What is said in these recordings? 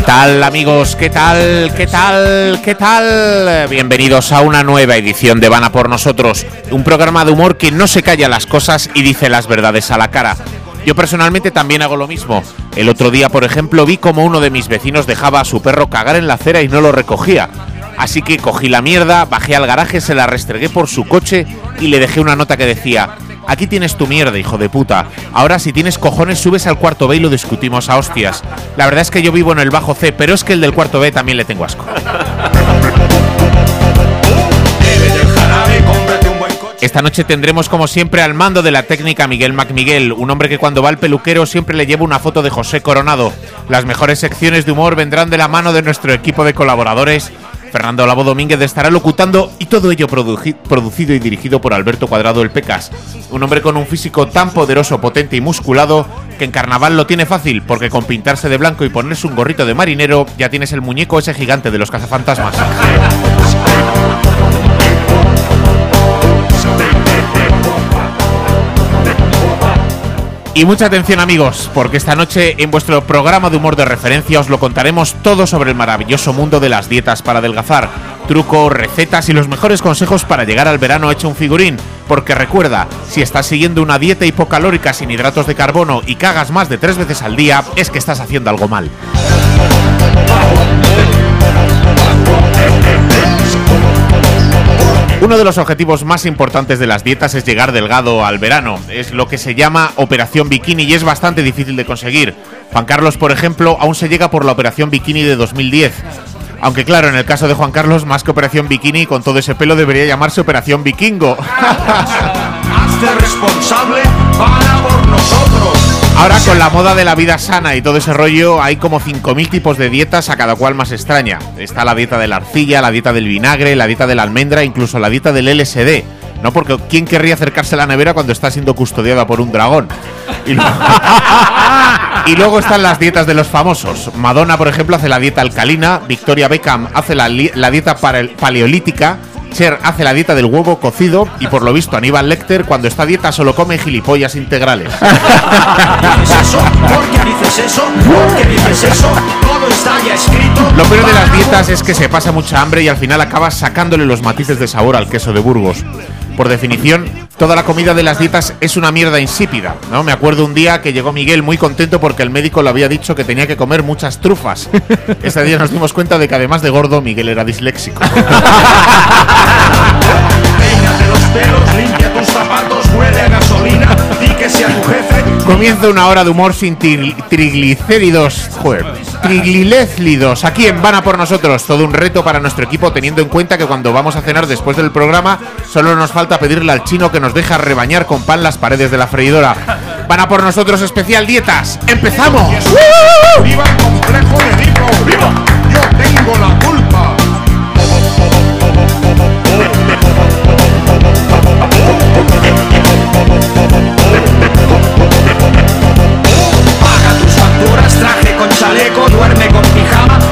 ¿Qué tal amigos? ¿Qué tal? ¿Qué tal? ¿Qué tal? Bienvenidos a una nueva edición de Vana por nosotros, un programa de humor que no se calla las cosas y dice las verdades a la cara. Yo personalmente también hago lo mismo. El otro día, por ejemplo, vi como uno de mis vecinos dejaba a su perro cagar en la acera y no lo recogía. Así que cogí la mierda, bajé al garaje, se la restregué por su coche y le dejé una nota que decía, Aquí tienes tu mierda, hijo de puta. Ahora si tienes cojones subes al cuarto B y lo discutimos a hostias. La verdad es que yo vivo en el bajo C, pero es que el del cuarto B también le tengo asco. Esta noche tendremos como siempre al mando de la técnica Miguel MacMiguel, un hombre que cuando va al peluquero siempre le lleva una foto de José Coronado. Las mejores secciones de humor vendrán de la mano de nuestro equipo de colaboradores Fernando Lavo Domínguez estará locutando y todo ello producido y dirigido por Alberto Cuadrado el Pecas, un hombre con un físico tan poderoso, potente y musculado que en carnaval lo tiene fácil porque con pintarse de blanco y ponerse un gorrito de marinero ya tienes el muñeco ese gigante de los cazafantasmas. Y mucha atención amigos, porque esta noche en vuestro programa de humor de referencia os lo contaremos todo sobre el maravilloso mundo de las dietas para adelgazar, trucos, recetas y los mejores consejos para llegar al verano hecho un figurín. Porque recuerda, si estás siguiendo una dieta hipocalórica sin hidratos de carbono y cagas más de tres veces al día, es que estás haciendo algo mal. Uno de los objetivos más importantes de las dietas es llegar delgado al verano. Es lo que se llama operación bikini y es bastante difícil de conseguir. Juan Carlos, por ejemplo, aún se llega por la operación bikini de 2010. Aunque claro, en el caso de Juan Carlos, más que operación bikini, con todo ese pelo debería llamarse operación vikingo. responsable para por nosotros. Ahora con la moda de la vida sana y todo ese rollo, hay como 5.000 tipos de dietas, a cada cual más extraña. Está la dieta de la arcilla, la dieta del vinagre, la dieta de la almendra, incluso la dieta del LSD. ¿no? Porque ¿quién querría acercarse a la nevera cuando está siendo custodiada por un dragón? Y, luego están las dietas de los famosos. Madonna, por ejemplo, hace la dieta alcalina, Victoria Beckham hace la, la dieta paleolítica, Cher hace la dieta del huevo cocido y por lo visto Aníbal Lecter cuando está a dieta solo come gilipollas integrales. Lo peor de las dietas es que se pasa mucha hambre y al final acabas sacándole los matices de sabor al queso de Burgos. Por definición, toda la comida de las dietas es una mierda insípida, ¿no? Me acuerdo un día que llegó Miguel muy contento porque el médico le había dicho que tenía que comer muchas trufas. Ese día nos dimos cuenta de que además de gordo, Miguel era disléxico. limpia tus zapatos, huele a gasolina, que sea tu jefe. Comienza una hora de humor sin triglicéridos. Joder, triglicéridos. Aquí en Vana por nosotros. Todo un reto para nuestro equipo, teniendo en cuenta que cuando vamos a cenar después del programa, solo nos falta pedirle al chino que nos deja rebañar con pan las paredes de la freidora. Vana por nosotros especial dietas. ¡Empezamos! ¡Viva el complejo de ¡Viva! Yo tengo la culpa.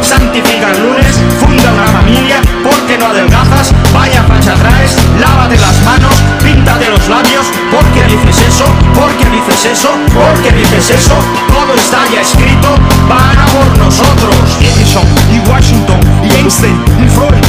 Santifica el lunes, funda una familia, porque no adelgazas, vaya facha traes, lávate las manos, píntate los labios, porque dices eso, porque dices eso, porque dices eso, todo está ya escrito, van a por nosotros. Edison y Washington y Einstein Freud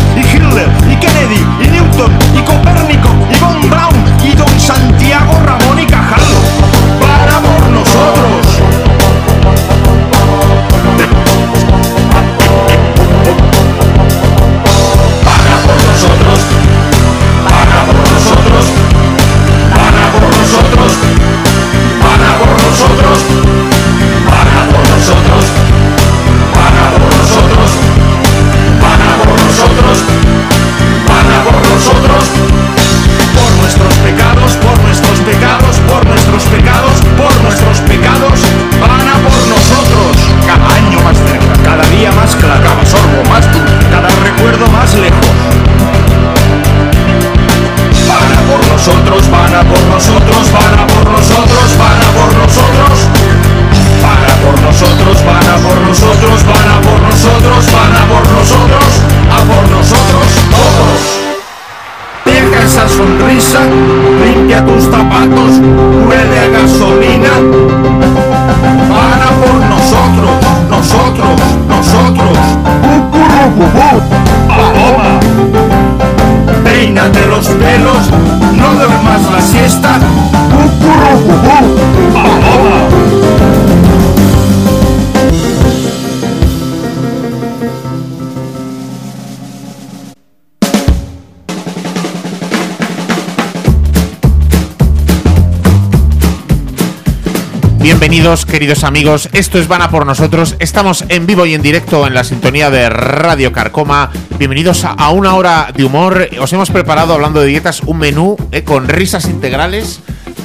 Bienvenidos, queridos amigos. Esto es Vana por nosotros. Estamos en vivo y en directo en la sintonía de Radio Carcoma. Bienvenidos a, una hora de humor. Os hemos preparado, hablando de dietas, un menú eh, con risas integrales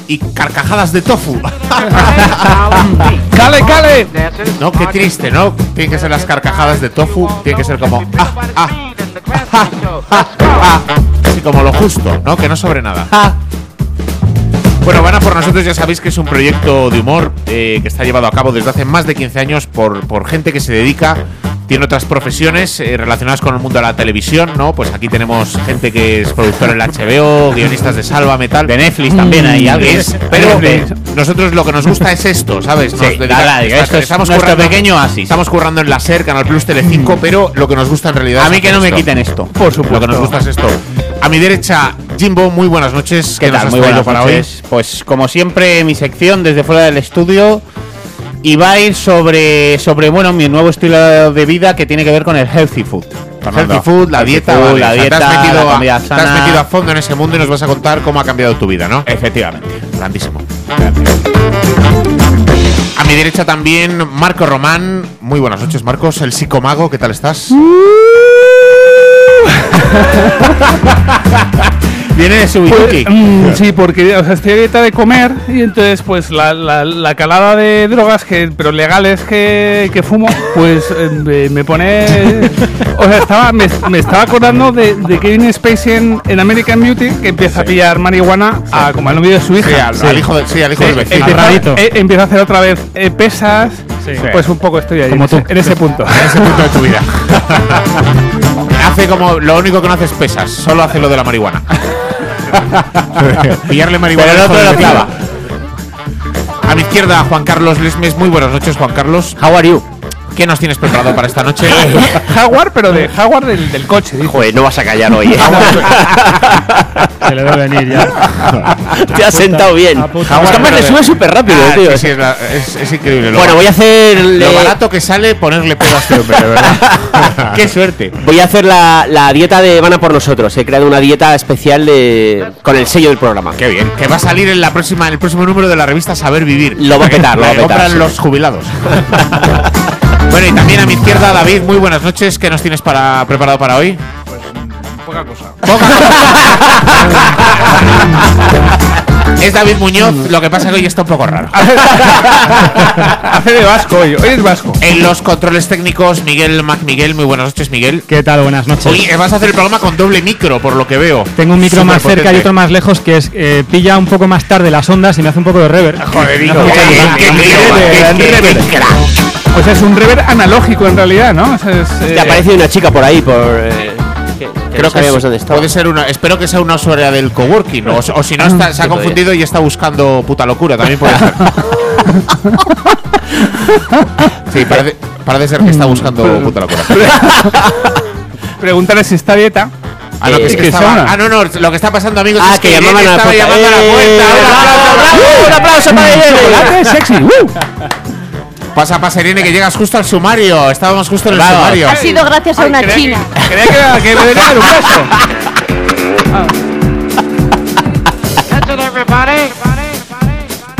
y carcajadas de tofu. ¡Cale, cale! No, qué triste, ¿no? Tienen que ser las carcajadas de tofu. Tienen que ser como. Ah, ah, ah, ah, ah. Así como lo justo, ¿no? Que no sobre nada. Bueno, Vana por nosotros ya sabéis que es un proyecto de humor eh, que está llevado a cabo desde hace más de 15 años por, por gente que se dedica, tiene otras profesiones eh, relacionadas con el mundo de la televisión, ¿no? Pues aquí tenemos gente que es productor en la HBO, guionistas de Salva Metal. De Netflix también hay alguien. Es- pero eh, nosotros lo que nos gusta es esto, ¿sabes? Nos Sí, dedica- nada, digo, esto es nuestro currando- pequeño oasis. Estamos currando en la SER, Canal Plus, Telecinco, pero lo que nos gusta en realidad A es mí que hacer no me esto. quiten esto. Por supuesto. Lo que nos gusta es esto. A mi derecha, Jimbo, muy buenas noches. ¿Qué nos tal? has Muy buenas para noches. Pues como siempre, mi sección desde fuera del estudio y va a ir sobre, sobre bueno, mi nuevo estilo de vida que tiene que ver con el healthy food. Fernando. Healthy food, la Healthy dieta, food, vale. la dieta, te, has metido la a, comida te has sana. metido a fondo en ese mundo y nos vas a contar cómo ha cambiado tu vida, ¿no? Efectivamente. Grandísimo. A mi derecha también, Marco Román. Muy buenas noches, Marcos, el psicomago, ¿qué tal estás? Viene de su Pues, mm, sí, porque o sea, estoy a dieta de comer y entonces pues la, la- la calada de drogas que pero legales que, que fumo pues eh, me, pone o sea estaba me, me estaba acordando de, de Kevin Spacey en, en American Beauty que empieza a pillar marihuana a, como al novio de su hija Sí, al, al hijo, de- al hijo Sí, del vecino. empieza, rarito. eh, empieza a hacer otra vez eh, pesas pues un poco estoy ahí Como en, ese, tú. en ese punto En ese punto de tu vida. hace como. Lo único que no hace es pesas, solo hace lo de la marihuana. Pillarle marihuana. Pero el otro lo clava. A mi izquierda, Juan Carlos Lesmes. Muy buenas noches, Juan Carlos. How are you? ¿Qué nos tienes preparado para esta noche? Jaguar pero de Jaguar del, del coche dice. Joder, no vas a callar hoy. ¿eh? Se le debe venir ya. Te has sentado bien. apunta. Es que además le sube súper rápido, Ah, tío. sí, sí, es, la- es- es increíble. Lo, Bueno, voy a hacer. lo barato que sale ponerle pedo a este hombre, verdad. Qué suerte. Voy a hacer la, la dieta de Vana por nosotros. He creado una dieta especial de con el sello del programa. Qué bien. Que va a salir en la próxima, en el próximo número de la revista Saber Vivir. Lo va a petar, lo va a petar, compran sí. los jubilados. bueno, y también a mi izquierda, David, muy buenas noches. ¿Qué nos tienes para, preparado para hoy? poca cosa Es David Muñoz, lo que pasa que hoy está un poco raro. hace de vasco hoy hoy es vasco En los controles técnicos, Miguel Mac Miguel, muy buenas noches, Miguel. ¿Qué tal? Buenas noches. Hoy vas a hacer el programa con doble micro, por lo que veo. Tengo un micro más cerca y otro más lejos que es eh, pilla un poco más tarde las ondas y me hace un poco de. Joder, qué rever, crack. Pues es un rever analógico en realidad, ¿no? O sea, es, eh, Te ha aparecido una chica por ahí, por. eh, Creo que es- dónde estaba. puede ser una. Espero que sea una usuaria del coworking. O, o si no, está- se ha confundido y está buscando puta locura. También puede ser. sí, parece, parece ser que está buscando puta locura. Pregúntale si está dieta. Ah, no, que es Eh, que que estaba- ah, no, no, lo que está pasando, amigos, Ah, es que que, llamaban Irene a la estaba puerta. llamando a la ¡Eh! puerta. Un aplauso, ¡Bravo! ¡Un aplauso para Irene! ¡Chocolate sexy! Pasa, pasa, Irene, que llegas justo al sumario. Estábamos justo en el Claro. sumario. Ha sido gracias a una creía china. Que, creía que, que me venía un beso.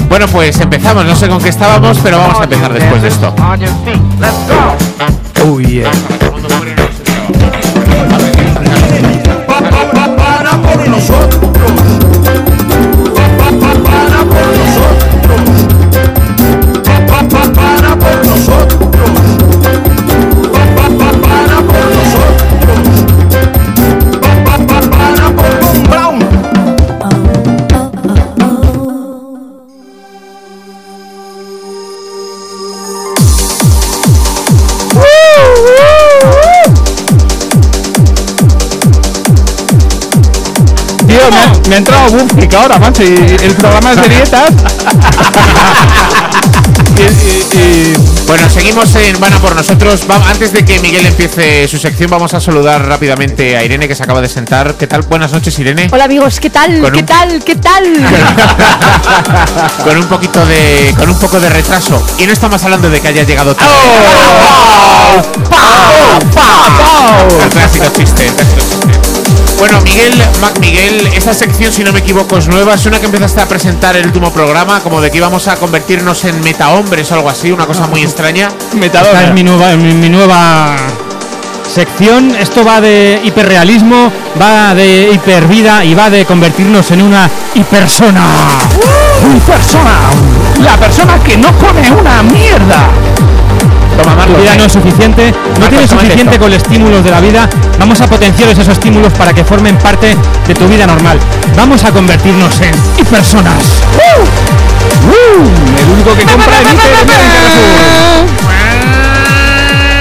Bueno, pues empezamos. No sé con qué estábamos, pero vamos a empezar después de esto. Oh, yeah. Me ha, entrado Buffic ahora, macho. Y el programa es de dietas. y, y- y- Bueno, seguimos en Vana por nosotros. Va- antes de que Miguel empiece su sección, vamos a saludar rápidamente a Irene, que se acaba de sentar. ¿Qué tal? Buenas noches, Irene. Hola amigos, ¿qué tal? Con ¿Qué un- tal? ¿Qué tal? con un poquito de con un poco de retraso. Y no estamos hablando de que haya llegado tarde. El clásico chiste, el clásico chiste. Bueno, Miguel, Mac Miguel, esta sección, si no me equivoco, es nueva. Es una que empezaste a presentar el último programa, como de que íbamos a convertirnos en metahombres o algo así, una cosa muy extraña. Esta es mi nueva, mi, mi nueva sección. Esto va de hiperrealismo, va de hipervida y va de convertirnos en una hipersona. ¡Una persona! La persona que no come una mierda. Toma, Tu vida no es suficiente, no tienes suficiente esto. con los estímulos de la vida. Vamos a potenciar esos estímulos para que formen parte de tu vida normal. Vamos a convertirnos en. El único que compra Carrefour.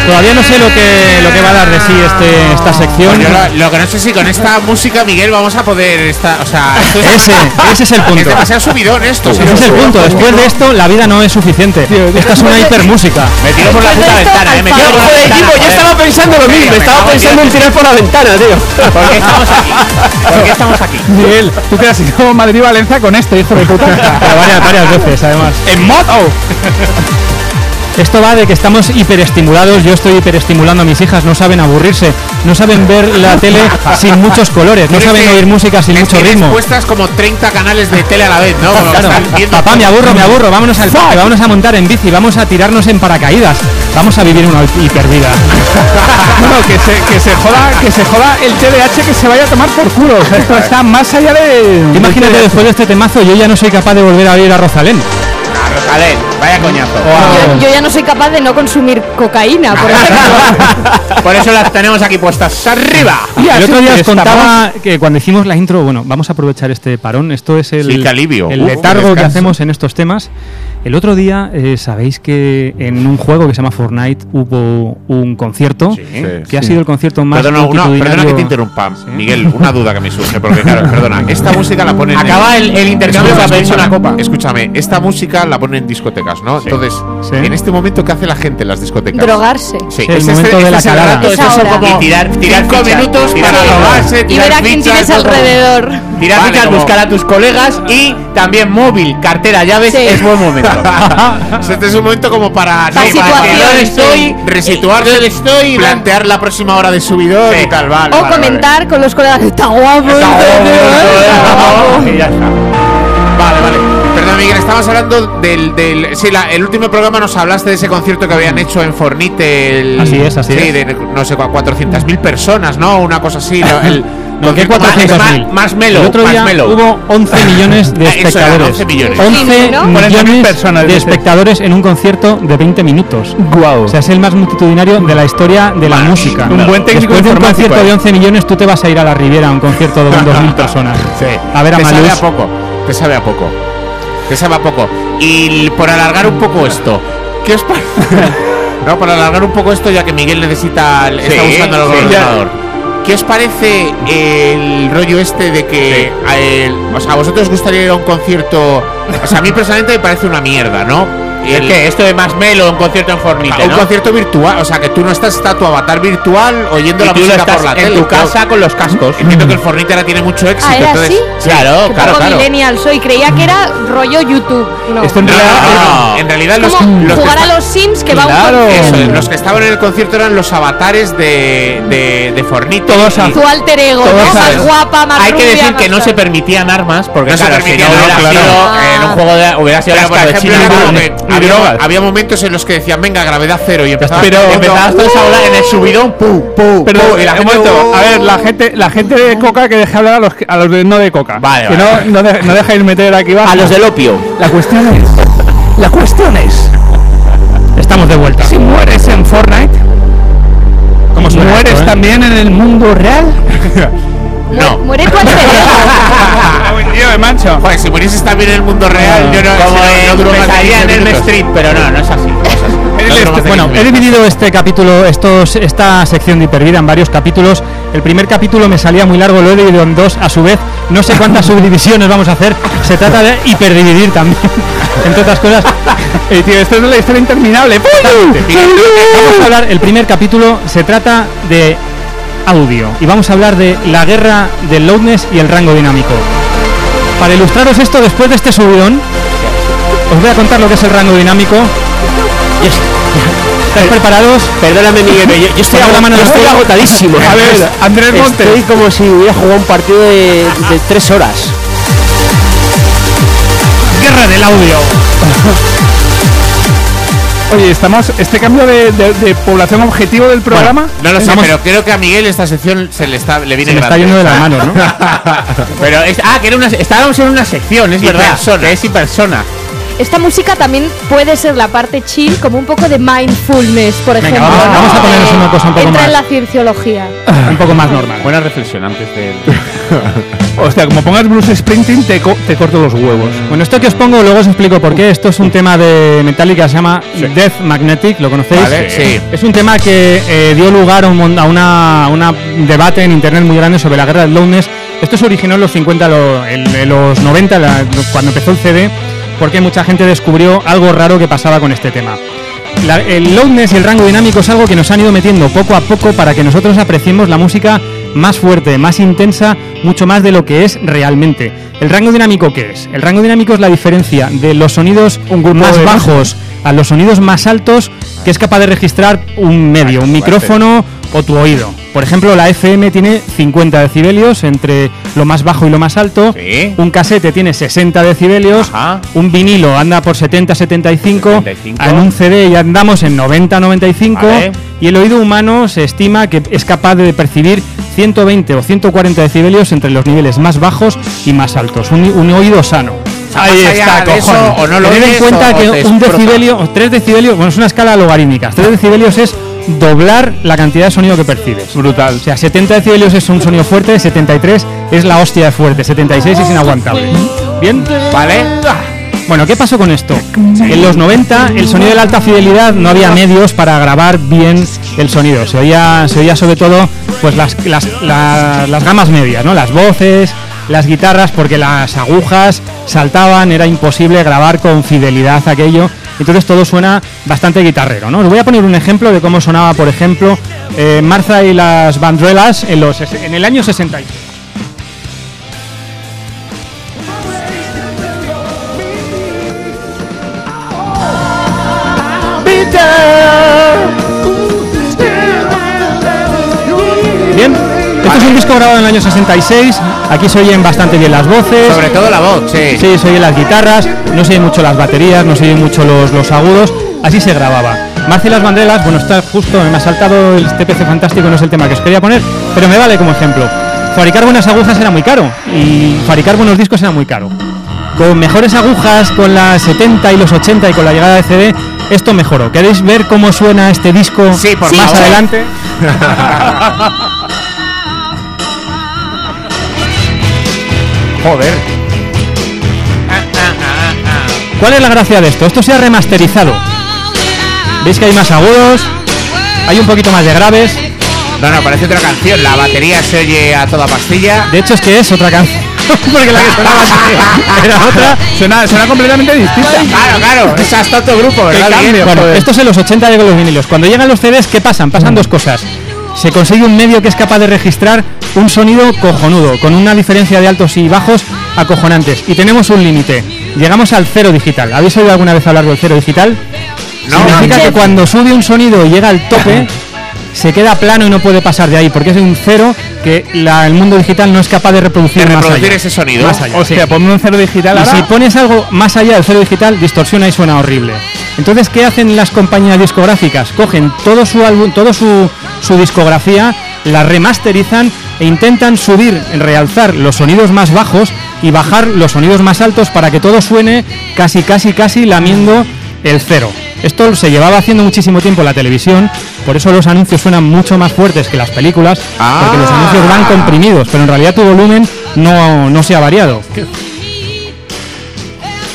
Todavía no sé lo que, lo que va a dar de sí este, esta sección. Yo lo, lo que no sé si con esta música, Miguel, vamos a poder estar. O sea, esto es, Ese, ese es el punto. es demasiado subidón esto. Ese es el punto. Después de esto, la vida no es suficiente. Esta es una hipermúsica. Me tiro por la puta ventana, eh. Me tiro por la Joder, ventana. equipo, yo estaba pensando lo mismo, Me estaba pensando en tirar por la ventana, tío. ¿Por qué estamos aquí? ¿Por qué estamos aquí? Miguel, tú te has ido a Madrid-Valencia con esto, hijo de puta. Pero varias, varias veces, además. ¡En moto! Esto va de que estamos hiperestimulados. Yo estoy hiperestimulando a mis hijas. No saben aburrirse. No saben ver la tele sin muchos colores. No saben oír música sin mucho ritmo. puestas como 30 canales de tele a la vez, ¿no? Claro. Papá, me aburro, me aburro. Vámonos al parque, vámonos a montar en bici, vamos a tirarnos en paracaídas. Vamos a vivir una hipervida. Bueno, que se, que se joda, que se joda el TDH que se vaya a tomar por culo. O sea, esto está más allá de. Imagínate después de este temazo, yo ya no soy capaz de volver a ir a Rosalén. Rosalén, vaya coñazo. Yo, yo ya no soy capaz de no consumir cocaína, por ejemplo. Por eso las tenemos aquí puestas arriba. El otro día os contaba que cuando hicimos la intro, bueno, vamos a aprovechar este parón. Esto es el, Sí, alivio. el letargo que hacemos en estos temas. El otro día, eh, sabéis que en un juego que se llama Fortnite hubo un concierto. que ha sido el concierto más Perdona, perdona que te interrumpa, Miguel, una duda que me surge, porque claro, perdona, esta música la ponen Acaba el- el intercambio pedirse escúchame, una copa. Escúchame, esta música la ponen en discotecas, ¿no? Entonces, Sí. en este momento, ¿qué hace la gente en las discotecas? Drogarse. Sí, el es momento de la es el calada. rato, Es estos son ahora. como Y tirar- tirar cinco fichas, minutos tirar para drogarse, Y tirar ver a quién tienes alrededor. Tirar fichas, buscar a tus colegas y también móvil, cartera, llaves, es buen momento. Este es un momento como para, situación, para que sí. estoy, plantear la próxima hora de subidón Sí. y tal, vale. O vale, comentar con los colegas, está guapo. Está está guapo". y ya está. Vale, vale. Perdón, Miguel, estabas hablando del. del sí, la- el último programa nos hablaste de ese concierto que habían hecho en Fornite. El, Así es, así sí, es. de no sé, 400.000 personas, ¿no? Una cosa así. No, ¿qué concierto más- 400.000? más, más melo. El otro día melo. hubo 11 millones de espectadores. 11 millones. 11 ¿no? 40.000 millones personas, de espectadores en un concierto de 20 minutos. Guau. O sea, es el más multitudinario de la historia de la música. Un buen técnico Después de un concierto eh. de 11 millones, tú te vas a ir a la Riviera a un concierto de 2.000 personas. Sí. A ver a Te sabe a poco. Te sabe a poco. Te sabe a poco. Y por alargar un poco esto, ¿qué os parece? no, por alargar un poco esto, ya que Miguel necesita. está buscando el sí. ordenador. ¿Qué os parece el rollo este de que a el- o sea, a vosotros os gustaría ir a un concierto? O sea, a mí personalmente me parece una mierda, ¿no? ¿Es El- que esto de más melo, un concierto en Fornite, un ¿no? concierto virtual, o sea, que tú no estás, está tu avatar virtual oyendo Y la tú música estás por la en tele. tu casa con los cascos. Entiendo que el Fornite ahora tiene mucho éxito. Ah, ¿era entonces, así? Claro, Qué claro, poco claro. millennial soy. Creía que era rollo YouTube. No. Esto en No, realidad. no, en realidad los, Como los que jugar a los Sims que va Claro. un eso, los que estaban en el concierto eran los avatares de, de, de Fornite. Todos a- Y- Tu alter ego, Todos ¿no? saben. Más guapa, más Hay que decir que no se permitían armas porque No se claro, si permitían no hubiera armas, sido claro. en un juego de hubiera sido la por ejemplo, había, drogas. había momentos en los que decían, venga, gravedad cero, y empezaba Pero empezabas todos a hablar en el subidón, pu, pu, Pero, y la gente, momento, a ver, la gente, la gente de coca que deje hablar a los, que- a los de no de coca. Vale, que vale. no, no, de- no dejéis meter aquí abajo. a los del opio. La cuestión es. La cuestión es. Estamos de vuelta. Si mueres en Fortnite, ¿Cómo suena ¿mueres esto, eh? también en el mundo real? No. Muere tu de mancho. Joder, si murieses también en el mundo real, yo no, Como si no- en duró más de pesadilla 15 en el. Street, pero no, no es así. no es así. No de Bueno, 15 he dividido este capítulo, estos, esta sección de Hipervida en varios capítulos. El primer capítulo me salía muy largo, lo he dividido en dos a su vez. No sé cuántas subdivisiones vamos a hacer. Se trata de hiperdividir también, entre otras cosas. Eh, tío, esto es la historia interminable. Vamos a hablar, el primer capítulo se trata de audio y vamos a hablar de la guerra del loudness y el rango dinámico. Para ilustraros esto, después de este subidón, os voy a contar lo que es el rango dinámico. ¿Estáis preparados? Perdóname, Miguel, yo, yo estoy, la mano yo estoy agotadísimo. A ver, Andrés Montes. Estoy como si hubiera jugado un partido de, de tres horas. Guerra del audio. Oye, estamos. Este cambio de, de- de población objetivo del programa. No lo sé, pero creo que a Miguel esta sección se le está le viene Se está yendo de las manos, ¿no? pero es, ah, que era una, estábamos en una sección, es Y verdad. persona. Que es y persona. Esta música también puede ser la parte chill, como un poco de mindfulness, por Venga, ejemplo. vamos, vamos a ponernos una cosa un poco Entra más. en la cienciología. Un poco más normal. Buena reflexión antes de. Hostia, como pongas Bruce Springsteen, te, co- te corto los huevos. Bueno, esto que os pongo, luego os explico por qué. Esto es un tema de Metallica, se llama Death Magnetic, ¿lo conocéis? Vale, sí. Es un tema que eh, dio lugar a un, a una, a una debate en internet muy grande sobre la guerra del loudness. Esto se originó en los 50, lo- en, en los 90, la- cuando empezó el CD, porque mucha gente descubrió algo raro que pasaba con este tema. La- el loudness y el rango dinámico es algo que nos han ido metiendo poco a poco para que nosotros apreciemos la música más fuerte, más intensa, mucho más de lo que es realmente. ¿El rango dinámico qué es? El rango dinámico es la diferencia de los sonidos más de bajos a los sonidos más altos que es capaz de registrar un medio, un micrófono o tu oído. Por ejemplo, la FM tiene 50 decibelios entre lo más bajo y lo más alto. Sí. Un casete tiene 60 decibelios. Ajá. Un vinilo anda por 70, 75. 75. En un CD ya andamos en 90, 95. Vale. Y el oído humano se estima que es capaz de percibir 120 o 140 decibelios entre los niveles más bajos y más altos. Un, un oído sano. Más allá de eso, o no lo Tened en cuenta o- que un decibelio, o 3 decibelios, bueno, es una escala logarítmica. 3 decibelios es doblar la cantidad de sonido que percibes. Brutal. O sea, 70 decibelios es un sonido fuerte, 73 es la hostia de fuerte, 76 es inaguantable. Bien, ¿Vale? bueno, ¿qué pasó con esto? En los 90 el sonido de la alta fidelidad no había medios para grabar bien el sonido. Se oía, se oía sobre todo pues las, las, la- las gamas medias, ¿no? Las voces, las guitarras, porque las agujas saltaban, era imposible grabar con fidelidad aquello. Entonces todo suena bastante guitarrero, ¿no? Os voy a poner un ejemplo de cómo sonaba, por ejemplo, eh, Martha y las Bandruelas en, los, en el año 66. Esto es un disco grabado en el año 66. Aquí se oyen bastante bien las voces. Sobre todo la voz, sí. Sí, se oyen las guitarras, no se oyen mucho las baterías, no se oyen mucho los, los agudos. Así se grababa. Marcia y las banderas, bueno, está justo, me ha saltado el TPC fantástico, no es el tema que os quería poner, pero me vale como ejemplo. Fabricar buenas agujas era muy caro y fabricar buenos discos era muy caro. Con mejores agujas, con las 70 y los 80 y con la llegada de CD, esto mejoró. ¿Queréis ver cómo suena este disco Sí, por más favor. adelante? Joder. ¿Cuál es la gracia de esto? Esto se ha remasterizado. ¿Veis que hay más agudos? Hay un poquito más de graves. No, no, parece otra canción. La batería se oye a toda pastilla. De hecho es que es otra canción. Porque la que sonaba era otra. Suena, suena completamente distinta. Claro, claro. Es hasta otro grupo, ¿verdad? Bueno, esto es en los 80 llegan los vinilos. Cuando llegan los CDs, ¿qué pasan? Pasan dos cosas. Se consigue un medio que es capaz de registrar un sonido cojonudo, con una diferencia de altos y bajos acojonantes. Y tenemos un límite. Llegamos al cero digital. ¿Habéis oído alguna vez hablar del cero digital? No. Significa que cuando sube un sonido y llega al tope, se queda plano y no puede pasar de ahí, porque es un cero que la- el mundo digital no es capaz de reproducir, De más reproducir allá. ese sonido. Más allá. Hostia, ponme un cero digital Y ahora. si pones algo más allá del cero digital, distorsiona y suena horrible. Entonces, ¿qué hacen las compañías discográficas? Cogen todo su álbum, todo su, su discografía, la remasterizan e intentan subir, realzar los sonidos más bajos y bajar los sonidos más altos para que todo suene casi, casi, casi lamiendo el cero. Esto se llevaba haciendo muchísimo tiempo en la televisión, por eso los anuncios suenan mucho más fuertes que las películas, porque los Ah. anuncios van comprimidos, pero en realidad tu volumen no, no se ha variado.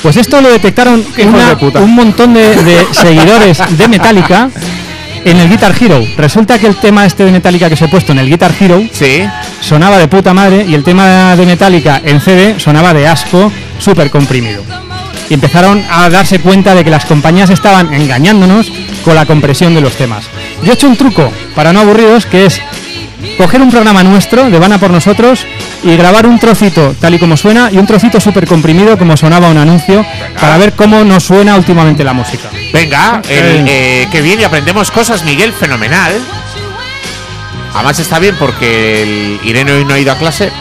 Pues esto lo detectaron una- de un montón de, de seguidores de Metallica en el Guitar Hero. Resulta que el tema este de Metallica que os he puesto en el Guitar Hero Sí. sonaba de puta madre y el tema de Metallica en CD sonaba de asco, súper comprimido. Y empezaron a darse cuenta de que las compañías estaban engañándonos con la compresión de los temas. Yo he hecho un truco para no aburriros que es coger un programa nuestro de Vana por nosotros y grabar un trocito tal y como suena y un trocito súper comprimido como sonaba un anuncio para ver cómo nos suena últimamente la música. Venga, el, eh, qué bien y aprendemos cosas, Miguel, fenomenal. Además está bien porque el Irene hoy no ha ido a clase.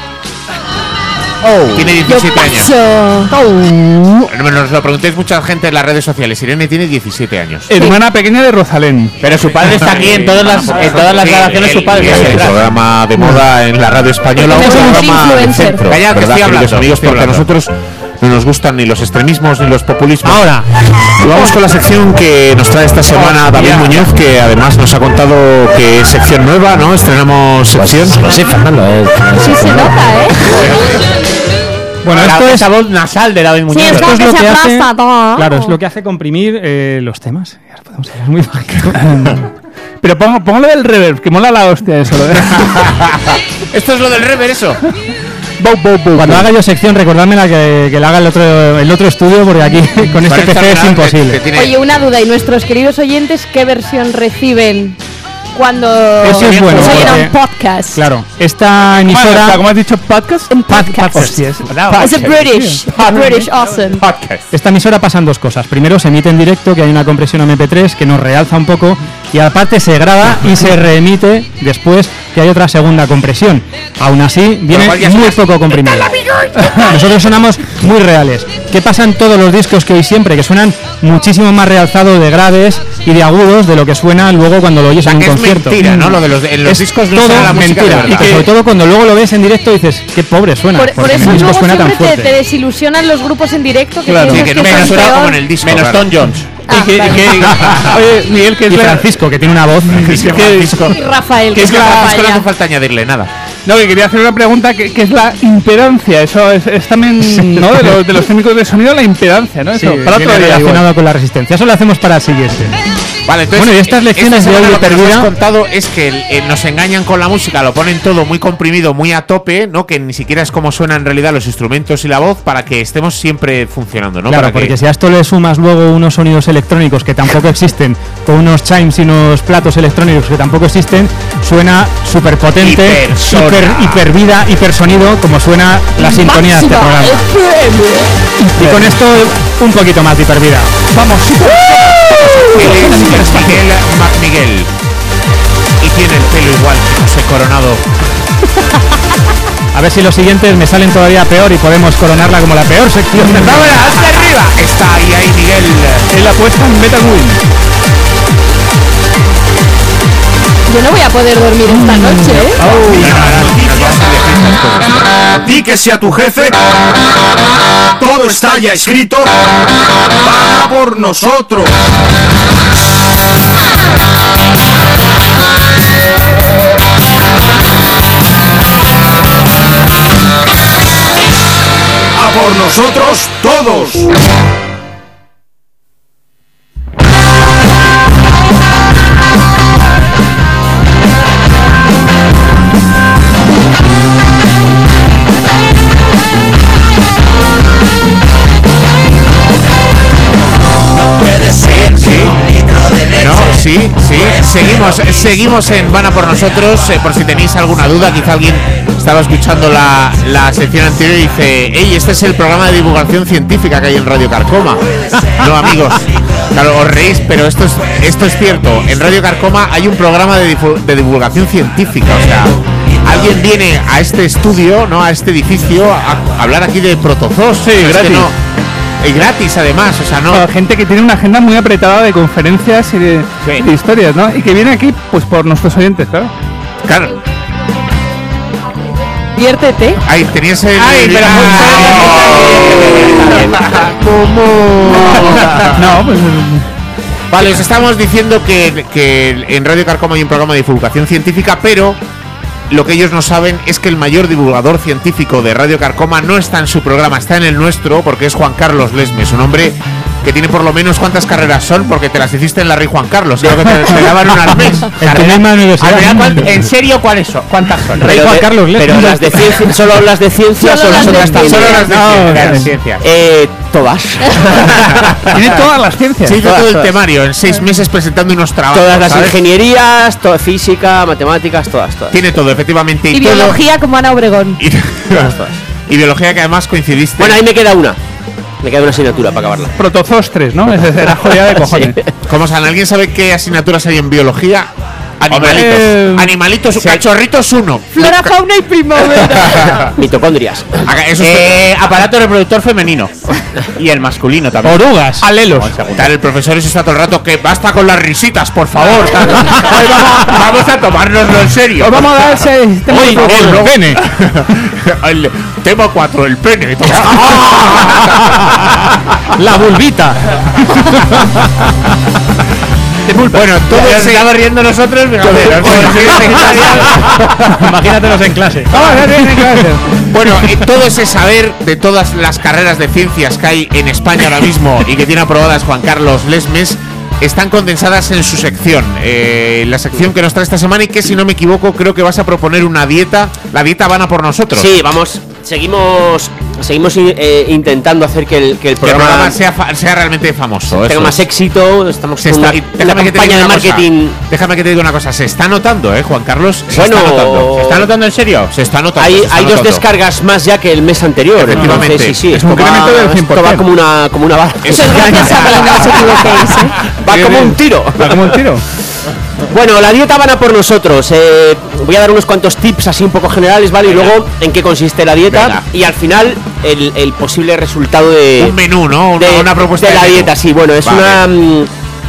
Tiene Yo 17 años. paso. No, Nos lo preguntéis mucha gente en las redes sociales. Irene tiene 17 años. Hermana pequeña de Rosalén. Pero su padre está aquí en todas las, en todas las Sí, grabaciones, el- su padre el- el detrás. programa de moda en la radio española. Porque un programa centro. Calla, que ¿verdad, estoy hablando, amigos? porque a Estoy nosotros no nos gustan ni los extremismos ni los populismos. Ahora, vamos con la sección que nos trae esta semana David Muñoz, que además nos ha contado que es sección nueva, ¿no? Estrenamos sección. Sí, Fernando. eh, Sí se nota, ¿eh? Bueno, La- esto es esa voz nasal de David Muñoz. esto que lo se que hace, todo. claro, es lo que hace comprimir eh, los temas. Y ahora podemos ir muy bajito. Pero pongo, pongo lo del reverb, que mola la hostia eso. lo de- Esto es lo del rever, eso. Cuando haga yo sección, recordadme la que, que la haga el otro, el otro estudio, porque aquí con este PC es que- imposible. que tiene- Oye, una duda. ¿Y nuestros queridos oyentes qué versión reciben cuando Eso es bueno, se oyen a un podcast? Claro, esta Bueno, emisora, ¿Cómo has dicho? ¿Podcast? Un podcast. Hostias. Es a British. British awesome. esta emisora pasan dos cosas. Primero, se emite en directo, que hay una compresión MP3 que nos realza un poco, y aparte se graba y se reemite después, que hay otra segunda compresión. Aún así, viene muy poco comprimido. Nosotros sonamos muy reales. ¿Qué pasa en todos los discos que hoy siempre? Que suenan muchísimo más realzado de graves y de agudos de lo que suena luego cuando lo oyes O sea, en un que es concierto. mentira, ¿no? Lo de los, en los es discos no todo suena la mentira. Y que sobre todo cuando luego lo ves en directo dices, qué pobre suena. Por, eso luego suena tan te, fuerte. te desilusionan los grupos en directo que Claro. Sí, piensas que no que me son suena peor. como en el disco. Menos claro. Tom Jones. Ah, Y que- vale. que- Oye, Miguel, que es Y la- Francisco, que tiene una voz. Y Rafael, que Es es que a la Francisco no hace falta añadirle nada. No, que quería hacer una pregunta que, que es la impedancia. Eso es, es también, ¿no? De los, de los técnicos de sonido, la impedancia, ¿no? Sí, Eso, para otro día. relacionado igual. con la resistencia. Eso lo hacemos para el siguiente. Vale, entonces, Bueno, y estas eh, lecciones esta de audio lo que nos perdida- has contado es que eh, nos engañan con la música, lo ponen todo muy comprimido, muy a tope, ¿no? Que ni siquiera es como suenan en realidad los instrumentos y la voz para que estemos siempre funcionando, ¿no? claro, para porque que... si a esto le sumas luego unos sonidos electrónicos que tampoco existen, con unos chimes y unos platos electrónicos que tampoco existen, suena súper potente, Hipersona. hiper, hipervida, hipersonido, como suena la sintonía de este programa. FM. Y con esto un poquito más de hipervida. Vamos, es Miguel MacMiguel. Y tiene el pelo igual que José Coronado. a ver si los siguientes me salen todavía peor y podemos coronarla como la peor sección. ¡Hasta arriba! Está ahí, ahí, Miguel. Es la puesta en Metal Win. Yo no voy a poder dormir esta noche, ¿eh? Di que sea tu jefe. Todo está ya escrito. Va por nosotros. A por nosotros todos. Seguimos, seguimos en Van a por nosotros. eh, por si tenéis alguna duda, quizá alguien estaba escuchando la, la sección anterior y dice, hey, este es el programa de divulgación científica que hay en Radio Carcoma. no, amigos. Claro, os reís, pero esto es, esto es cierto. En Radio Carcoma hay un programa de, de divulgación científica. O sea, alguien viene a este estudio, ¿no? A este edificio, a, hablar aquí de protozoos. Sí, gratis. Y gratis además, o sea, no. Claro, gente que tiene una agenda muy apretada de conferencias y de, Sí. de historias, ¿no? Y que viene aquí, pues por nuestros oyentes, claro. Claro. Viértete. Ahí tenías el. Ay, pero No, pues Vale, os estamos diciendo que, que en Radio Carcoma hay un programa de divulgación científica, pero lo que ellos no saben es que el mayor divulgador científico de Radio Carcoma no está en su programa, está en el nuestro, porque es Juan Carlos Lesmes, un hombre que tiene por lo menos cuántas carreras son, porque te las hiciste en la Rey Juan Carlos, creo que te, te daban una al mes. En tu misma universidad. Al final, ¿cuán- ¿En serio cuáles son? ¿Cuántas son? Rey Pero Juan de- Carlos Lesmes. Pero las de ciencia, solo hablas de ciencias Solo o las las otras también. Solo las de ciencias. Eh, todas. Tiene todas las ciencias. Se hizo Todas, todo el todas. temario en seis meses presentando unos trabajos. Todas las ¿sabes? ingenierías, to- física, matemáticas, todas, todas. Tiene todo, efectivamente. Y biología como Ana Obregón. Y, y biología que además coincidiste. Bueno, ahí me queda una. Me queda una asignatura para acabarla. Protozostres, ¿no? Esa era joya de cojones. Como San, ¿alguien sabe qué asignaturas hay en biología? Animalitos. Eh, Animalitos, cachorritos uno. Flora, fauna y primavera. Mitocondrias. Eso es Eh, aparato reproductor femenino. Y el masculino también. Orugas. Alelos. Tal, el profesor eso está todo el rato que basta con las risitas, por favor. vamos, vamos a tomárnoslo en serio. Os vamos a dar el pene. El tema 4, el pene. La bulbita. Bueno, todo Nos ese, riendo nosotros. Imagínatelos en clase. Bueno, eh, todo ese saber de todas las carreras de ciencias que hay en España ahora mismo y que tiene aprobadas Juan Carlos Lesmes están condensadas en su sección, eh, la sección que nos trae esta semana y que si no me equivoco creo que vas a proponer una dieta, la dieta van a por nosotros. Sí, vamos, seguimos seguimos eh, intentando hacer que el, que el que el programa, programa sea, realmente famoso. tenga más éxito. Estamos Se está, una, una que campaña de una cosa. marketing. Déjame que te diga una cosa. Se está notando, ¿eh, Juan Carlos? Se Bueno, está notando. ¿se ¿Está notando en serio? Se está notando. Hay, está hay dos descargas más ya que el mes anterior. Efectivamente. Entonces, sí, sí, Es esto un incremento va, del 100%. esto va como una, como una bala. Eso Muchas gracias a mí, no os equivoquéis, ¿eh? Va como un tiro. Va como un tiro. Bueno, la dieta van a por nosotros. Eh, voy a dar unos cuantos tips así un poco generales, ¿vale? Y luego en qué consiste la dieta. Venga. Y al final el, el posible resultado de, Un menú, ¿no? Una, de, una propuesta de la menú. dieta. Sí, bueno, es Vale. una...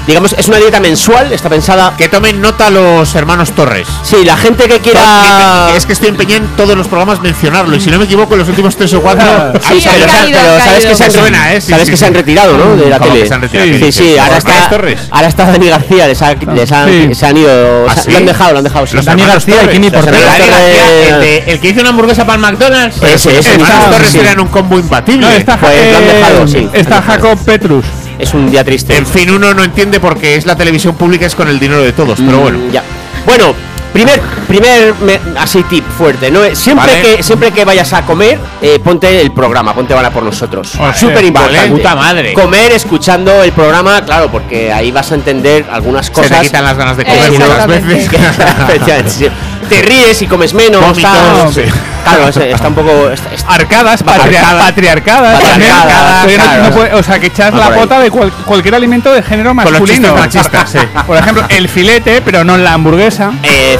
digamos, es una dieta mensual. Está pensada... Que tomen nota los hermanos Torres. Sí, la gente que quiera... Es que estoy empeñado en todos los programas mencionarlo. Y si no me equivoco, en los últimos tres o cuatro. Sí, Sí, pero, caído, pero sabes que se han, suena, ¿eh? Sí, sabes sí, que sí. se han retirado, ¿no? De la ¿Cómo tele. que se han retirado? Sí, ¿Qué sí, ahora ¿Los hermanos está, Torres? ahora está Dani García, les, ha- les han, Sí. se han ido, ¿Ah, lo han dejado, lo han dejado. sí. Los Dani García y. Kimi Portero. el, de- el que hizo una hamburguesa para el McDonald's. Ese, ese Los Torres eran un combo imbatible. Pues lo han eh, dejado, sí. está Jacob Petrus. Es un día triste. En fin, uno no entiende porque es la televisión pública, es con el dinero de todos. Pero Mm, bueno. ya. Bueno, primer, primer me- así tip fuerte, ¿no? Siempre Vale. que siempre que vayas a comer, eh, ponte el programa, ponte Bala por nosotros. Vale. Súper importante. Vale. Puta madre. Comer escuchando el programa, claro, porque ahí vas a entender algunas Se cosas. te quitan las ganas de comer Eh, veces. Te ríes y comes menos. Vómitos, tal. sí. Claro, es- está un poco. está- está- Arcadas, patria- Arcadas. patriarcadas. Patriarcadas, Oye, no- claro. no puede- o sea, que echas la pota de cual- cualquier alimento de género masculino. sí. Por ejemplo, el filete, pero no la hamburguesa. eh,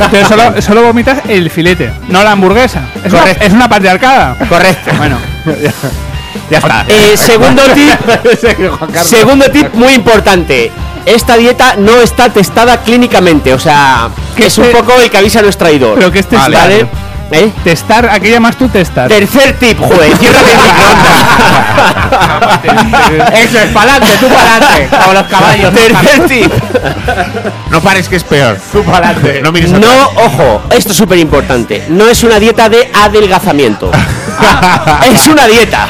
Entonces, solo, solo vomitas el filete, no la hamburguesa. Es, una, es una patriarcada. Correcto. Bueno, Ya está. Eh, segundo tip. Segundo tip muy importante. Esta dieta no está testada clínicamente, o sea, Que es un este- poco el que avisa a pero que este es ¿Vale? ¿Eh? testar, ¿a qué llamas tú testar? Tercer tip, joder, el microondas. Eso es pa'lante, tú pa'lante. Como los caballos. Tercer tip. No pares que es peor. Tú pa'lante. No mires No, atrás. ojo, esto es súper importante. No es una dieta de adelgazamiento. es una dieta.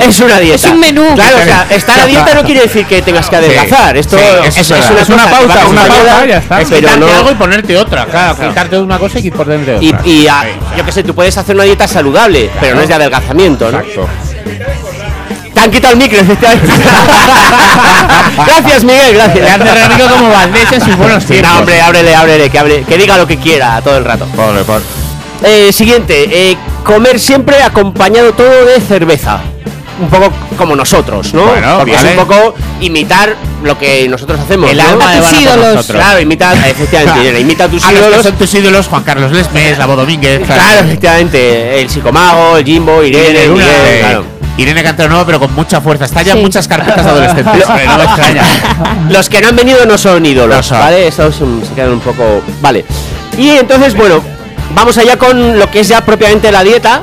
es una dieta. Es un menú. Claro, o sea, estar a dieta no quiere decir que tengas que adelgazar. Esto sí, es, eso es es una, Es una pauta, una pauta, ya está. Es quitarte no, algo y ponerte otra. Claro, quitarte una cosa y ponerte otra. y, y a- yo qué sé, tú puedes hacer una dieta saludable, pero no es de adelgazamiento, ¿no? Exacto. Te han quitado el micro, gracias, Miguel, Le gracias. Ramiro como Valdés en sus buenos tiempos. No, hombre, ábrele, ábrele, que, hable, que diga lo que quiera todo el rato. Pobre, pobre. Eh, siguiente, eh, comer siempre acompañado todo de cerveza. Un poco como nosotros, ¿no? Bueno, Porque vale. es un poco imitar lo que nosotros hacemos. El ¿no? alma de tus ídolos. Claro, imita, efectivamente, imita a tus A los que ídolos. son tus ídolos, Juan Carlos Lesmes, Labo Domínguez. Claro, efectivamente, el psicomago, el Jimbo, Irene, Irene, Miguel, eh, claro. Irene pero con mucha fuerza. Está ya Sí. muchas carpetas adolescentes. Lo- no me extraña. Los que no han venido no son ídolos, No son. ¿vale? Estos se quedan un poco. Vale. Y entonces, bueno, vamos allá con lo que es ya propiamente la dieta.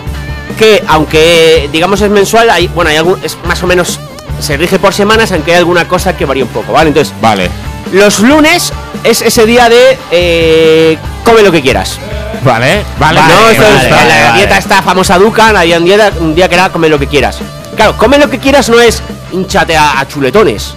Que aunque digamos es mensual, hay, bueno, hay algún, es más o menos. Se rige por semanas, aunque hay alguna cosa que varía un poco, ¿vale? Entonces, Vale. los lunes es ese día de eh, come lo que quieras. Vale, vale. no, esto es- vale, la dieta está famosa Dukan, había un día, un día que era come lo que quieras. Claro, come lo que quieras no es hinchate a, a chuletones.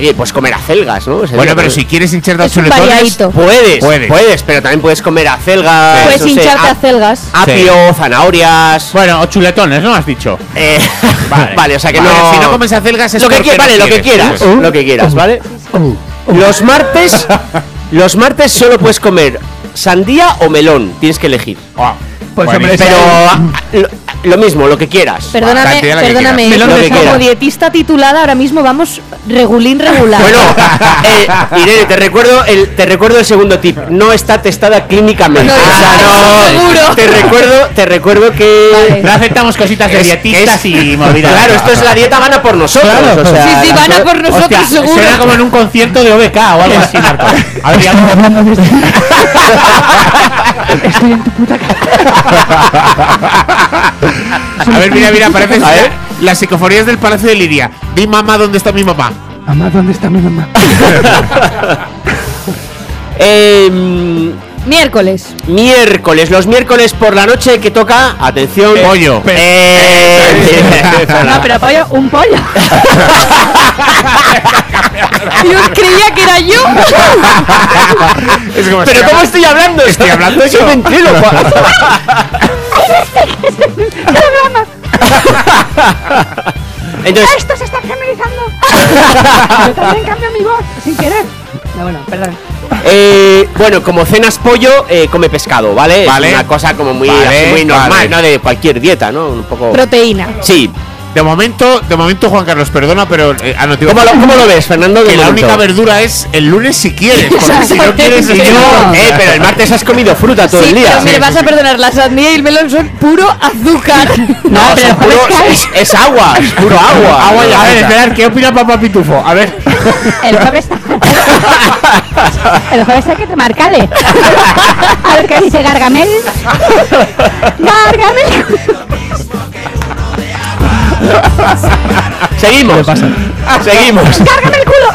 Oye, puedes comer acelgas, ¿no? Bueno, pero si quieres hincharte a Es chuletones. Puedes, Puedes. puedes, pero también puedes comer acelgas. Puedes hincharte a ap- celgas. Apio, zanahorias. Bueno, o chuletones, ¿no has dicho? eh, Vale. vale. o sea que Vale, no. si no comes acelgas es lo que no vale, lo que quieras, lo que quieras, ¿vale? Los martes, los martes solo puedes comer sandía o melón, tienes que elegir. Ah, Pues, hombre, Pero Sí. ah, lo, lo mismo, lo que quieras. Perdóname, cantidad la que perdóname. quieras. Melón pero lo que como quieras. dietista titulada ahora mismo vamos regulín regular. Bueno, eh, Irene, te recuerdo el te recuerdo el segundo tip. No está testada clínicamente. No, O sea, no- seguro. Te recuerdo, te recuerdo que Vale. No aceptamos cositas de Es- dietistas es- y movidas. Claro, esto es la dieta gana por nosotros. Claro. o sea, sí, sí, van a por nosotros Hostia, seguro. suena como en un concierto de OBK o algo así, Marco. A ver, ya- A ver, mira, mira, parece A ver. Las psicofonías del Palacio de Lidia. Di mamá, ¿dónde está mi mamá? Mamá, ¿dónde está mi mamá? eh, Miércoles. miércoles, los miércoles por la noche que toca, atención, Pollo. Eh, No, pero pollo, un pollo. yo creía que era yo. Es como Pero estoy ¿cómo estoy hablando? Estoy hablando yo. ventríloco. Entonces, Esto se está feminizando. Yo también cambio mi voz sin querer. No, bueno, perdón. eh, bueno, como cenas pollo, eh, come pescado, ¿vale? Vale. Es una cosa como muy, Vale, así muy normal, vale. ¿no? De cualquier dieta, ¿no? Un poco. Proteína. Sí. De momento, de momento, Juan Carlos, perdona, pero eh, ah, no, te ¿Cómo lo, decir cómo lo ves, Fernando? Que la momento? única verdura es el lunes si quieres, porque si no quieres que no. Eh, pero el martes has comido fruta todo sí, el día. pero me vas a perdonar, la sandía y el melón son puro azúcar. No, pero puro- es, es agua, es puro agua. Agua y- a ver, esperar, ¿qué opina Papá Pitufo? A ver. El jueves. El jueves hay que tomar cale. A ver qué dice Gargamel. Gargamel. Seguimos. Seguimos. Cárgame el culo.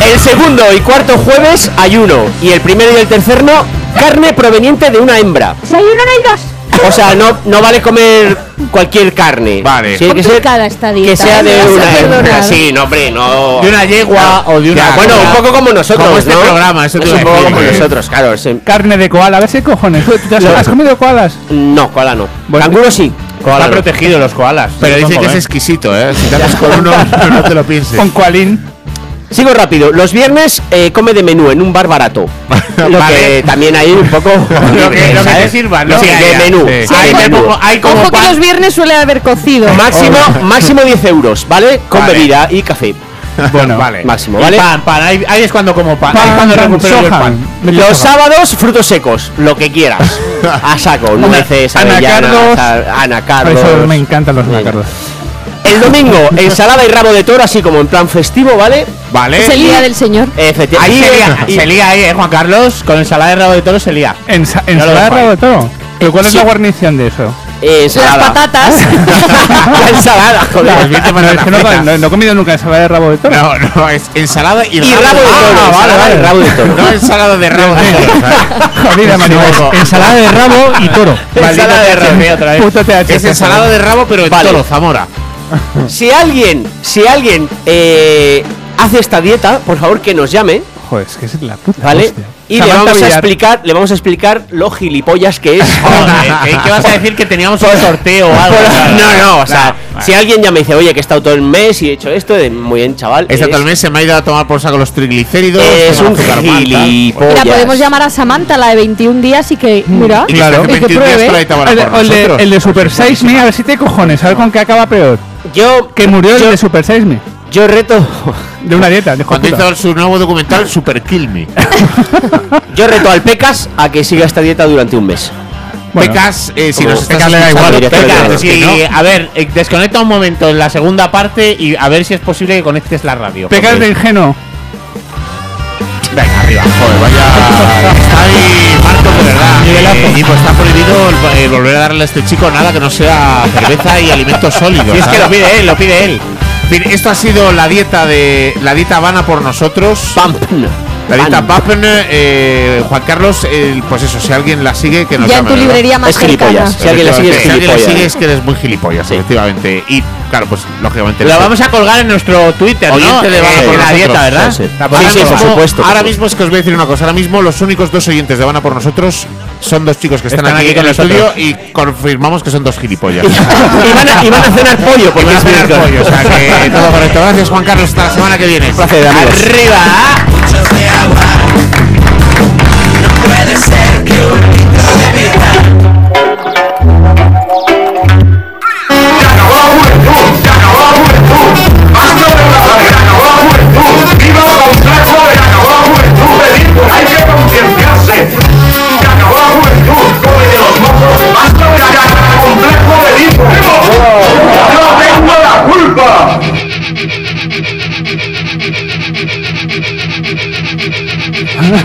El segundo y cuarto jueves ayuno y el primero y el tercer no carne proveniente de una hembra. Si hay uno, no hay dos. O sea, no, no vale comer cualquier carne. Vale. Que Complicada esta dieta. que sea ¿eh? De una hembra. Sí, no, hombre, no. De una yegua o de una. Ya, Bueno, un poco como nosotros, Como este ¿no? programa, eso te es un poco como nosotros, claro. Carne de koala, a ver si cojones. ¿Tú te has, Lo- has comido koalas? No, koala no. Bueno. Canguro sí. Está Koala no. protegido los koalas. Pero dice que es exquisito, ¿eh? Si te haces con uno, no te lo pienses. Con koalín. Sigo rápido. Los viernes eh, come de menú en un bar barato. Lo Vale. que también hay un poco. Lo que, lo que te sirva, ¿no? Sí, de menú. sí. Sí, de Hay menú. como, hay como Ojo que los viernes suele haber cocido. Máximo, máximo 10 euros, ¿vale? Con Vale. bebida y café. Bueno, vale. Máximo, y ¿vale? pan, pan. Ahí, ahí es cuando como pan. ahí es Pan, cuando pan, recupero el pan. Los soja. sábados, frutos secos, lo que quieras. A saco, nueces, avellanas, anacardos. Eso me encantan los anacardos. El domingo, ensalada y rabo de toro, así como en plan festivo, ¿vale? Vale. Es el día del señor. Efectivamente. Ahí se lía, y- se lía ahí, eh, Juan Carlos, con ensalada de rabo de toro se lía. Ensa- ¿Ensalada de rabo de toro? ¿Pero cuál es la guarnición de eso? Eh, Las patatas. La ensalada, joder. No, es que no, no- no he comido nunca ensalada de rabo de toro. No, no, es ensalada y, Y rabo de toro. Ah, vale, vale. rabo de toro. No ensalada de rabo de toro. Jodida, Maribel. Ensalada de rabo y toro. Ensalada de rabo. otra vez. Puto THC. Es ensalada de rabo, pero en Vale. toro, Zamora. Si alguien, si alguien eh, hace esta dieta, por favor que nos llame, Joder, es que es la puta ¿vale? hostia. Y le vamos a explicar, le vamos a explicar lo gilipollas que es. Joder, ¿qué, vas a decir que teníamos un sorteo o algo? no, no, o sea, No, si alguien ya me dice, oye, que he estado todo el mes y he hecho esto, de, muy bien, chaval. Esta es- tal vez se me ha ido a tomar por saco los triglicéridos. Es un gilipollas. Mira, podemos llamar a Samantha, la de 21 días, y que, mira, Y que Claro. esté y que 21 días pruebe. con la dieta buena El, de- el el Super Size Me, a ver si te cojones, a ver con qué acaba peor. Yo, Que murió yo, el de Super Size Me. Yo reto, De una dieta, de Cuando hizo su nuevo documental, Super Kill Me. yo reto al Pecas a que siga esta dieta durante un mes. Bueno. Pecas, eh, si Como nos estás Pecas le da escuchando, igual, Pecas, es que a ver, eh, desconecta un momento en la segunda parte y a ver si es posible que conectes la radio. Pecas de ingenuo. Venga, arriba. Joder, vaya. Está ahí Marco, de verdad. Eh, y pues está prohibido el- volver a darle a este chico nada que no sea cerveza y alimentos sólidos. Y es que ¿sabes? lo pide él, lo pide él. Esto ha sido la dieta de la dieta Habana por nosotros. La dieta Pan. Waffen, eh, Juan Carlos, eh, pues eso, si alguien la sigue, que nos Ya en llame, tu ¿verdad? librería más Es gilipollas. Si alguien la sigue, es Efectivamente, Si alguien la gilipollas. sigue es que eres muy gilipollas, efectivamente. Y claro, pues lógicamente. Lo no sé. vamos a colgar en nuestro Twitter, ¿no? Oyente de Van a Eh, por en la nosotros. dieta, ¿verdad? Sí, sí. Ahora Sí, sí, mismo- por supuesto. Ahora por mismo es que os voy a decir una cosa. Ahora mismo los únicos dos oyentes de Van a por nosotros son dos chicos que están, Están aquí, aquí en el con estudio nosotros. y confirmamos que son dos gilipollas. y, van a, y van a cenar pollo porque Van a es cenar miércoles. pollo, o sea que todo correcto. Gracias Juan Carlos, hasta la semana que viene. placer, amigos. ¡Arriba!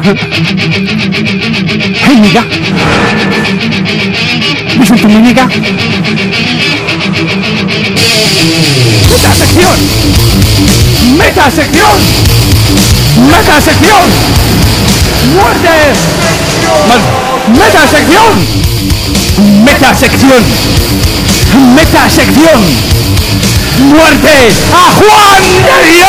¡Hey, miga! ¿Viste tu miga? ¡Meta sección! ¡Meta sección! ¡Meta sección! ¡Muerte! ¡Meta sección! ¡Meta sección! ¡Meta sección! ¡Muerte a Juan de Dios!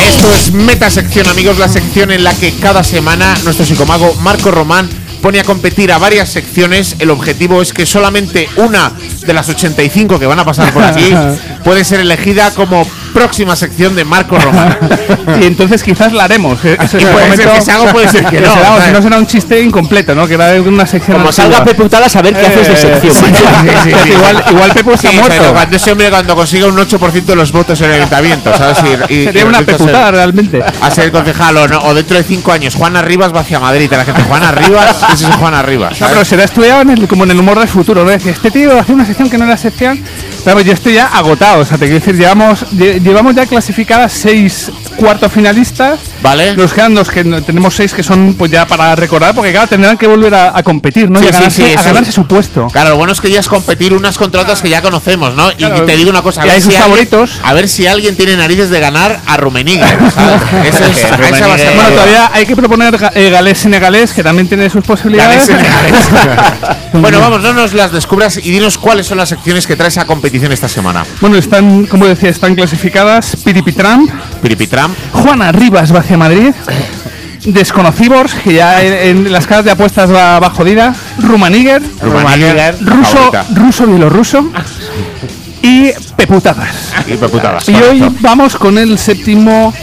Esto es Meta Sección, amigos, la sección en la que cada semana nuestro psicomago Marco Román pone a competir a varias secciones. El objetivo es que solamente una de las 85 que van a pasar por aquí puede ser elegida como próxima sección de Marco Román. Y entonces quizás la haremos. eh, ese puede ser momento que se haga, puede ser que no, será- si no será un chiste incompleto, ¿no? Que era una sección. Como antigua. salga Peputada, a saber qué haces de Eh, sección. sí, sí, sí, sí. igual, igual Pepo Sí, está muerto. pero cuando ese hombre cuando consiga un 8% de los votos en el ayuntamiento, ¿sabes? Y- y- Sería y una peputada ser- realmente. a ser concejal o, no, o dentro de cinco años Juana Rivas va hacia Madrid y la gente Juana Rivas ese es Juana Rivas No, pero será estudiado en el- como en el humor del futuro, ¿no? Decir, este tío hace una sección que no era sección. Pero yo estoy ya agotado, o sea, te quiero decir, llevamos, lle- llevamos ya clasificadas seis cuartos finalistas. Vale. Nos quedan dos que no- tenemos seis que son pues ya para recordar, porque claro, tendrán que volver a, a competir, ¿no? Sí, y a sí, ganarse, sí, a eso- ganarse su puesto. Claro, lo bueno es que ya es competir unas contra otras que ya conocemos, ¿no? Y Claro, te digo una cosa, a y ver, hay sus si alguien, favoritos. a ver si alguien tiene narices de ganar a Rummenigge, ¿sabes? Eso es, esa va a ser Bueno, todavía hay que proponer ga- eh, galés senegalés, que también tiene sus posibilidades. Gales senegalés. bueno, vamos, no nos las descubras y dinos cuáles son las secciones que traes a competición esta semana. Bueno, están, como decía, están clasificadas Piripitram, Piripitram, Juana Rivas va hacia Madrid, Desconocibors, que ya en, en las casas de apuestas va, va jodida, Rumaniger, Rummenigge, la ruso, ruso bielorruso y Peputadas. y Peputadas. Y hoy vamos con el séptimo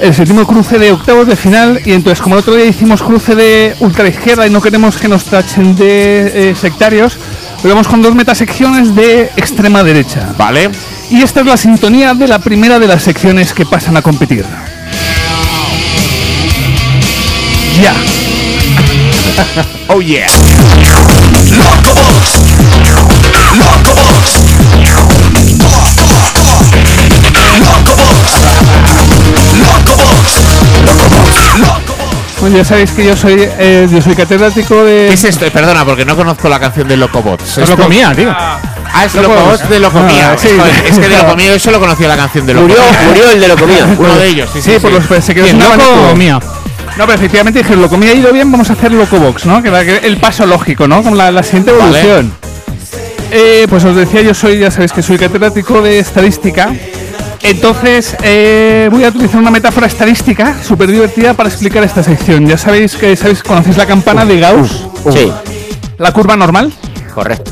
el séptimo cruce de octavos de final y entonces como el otro día hicimos cruce de ultraizquierda y no queremos que nos tachen de eh, sectarios, hoy vamos con dos metasecciones de extrema derecha. Vale. Y esta es la sintonía de la primera de las secciones que pasan a competir. Ya. Oh yeah. Bueno, ya sabéis que yo soy eh, yo soy catedrático de ¿Qué es esto? Eh, Perdona, porque no conozco la canción de Locobots. Os lo Esto- comía, tío. Ah, es Locobots. De Locomía. Ah, sí. Joder, es que de Locomía yo solo conocía la canción de Murió, Locomía. murió el de lo comía. Uno de ellos, sí, sí. Sí, por sí. los pues, se quedó ¿Quién, sin loco abanico. o mía? No, pero efectivamente dijeron, lo comía ido bien, vamos a hacer Locobox, ¿no? Que era el paso lógico, ¿no? Como la, la siguiente Vale. evolución. Eh, pues os decía, yo soy, ya sabéis que soy catedrático de estadística. Entonces, eh, voy a utilizar una metáfora estadística súper divertida para explicar esta sección. Ya sabéis que sabéis, conocéis la campana de Gauss, Sí, la curva normal. correcto.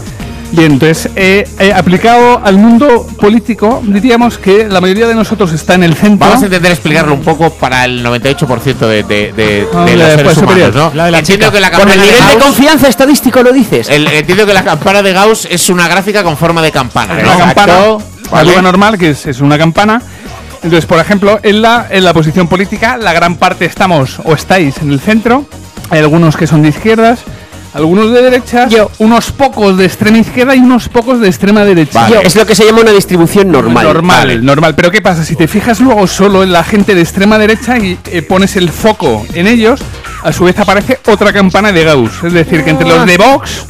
Bien, entonces, eh, eh, aplicado al mundo político, diríamos que la mayoría de nosotros está en el centro. Vamos a intentar explicarlo un poco para el 98% de, de, de, Ah, de la los seres pues, humanos, superior. ¿no? La la Entiendo que la Con campana el de nivel de Gauss, confianza estadístico lo dices. el- entiendo que la campana de Gauss es una gráfica con forma de campana. Una campana, Exacto. la Vale. curva normal, que es, es una campana. Entonces, por ejemplo, en la, en la posición política, la gran parte estamos o estáis en el centro. Hay algunos que son de izquierdas, algunos de derechas, unos pocos de extrema izquierda y unos pocos de extrema derecha. Vale. Es lo que se llama una distribución normal. Normal, Vale. normal. Pero ¿qué pasa? Si te fijas luego solo en la gente de extrema derecha y eh, pones el foco en ellos, a su vez aparece otra campana de Gauss. Es decir, que entre los de Vox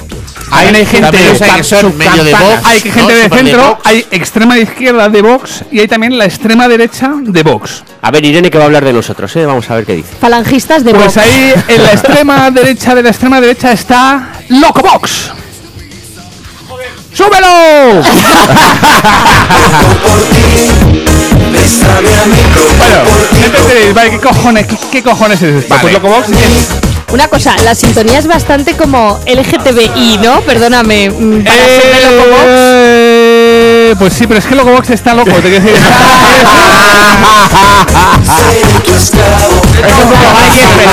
Hay, hay gente, medio de Vox, centro, Vox. hay extrema izquierda de Vox y hay también la extrema derecha de Vox. A ver, Irene, que va a hablar de nosotros, ¿eh? Vamos a ver qué dice. Falangistas de Pues Vox. ahí en la extrema derecha de la extrema derecha está Locobox. ¡Súbelo! bueno, entonces, vale, ¿qué cojones, qué, qué cojones es esto? Vale. Pues Locobox es Una cosa, la sintonía es bastante como LGTBI, ¿no? Perdóname. mm, Para ser de Locobox. Eh, pues sí, pero es que Locobox está loco. Te quiero decir,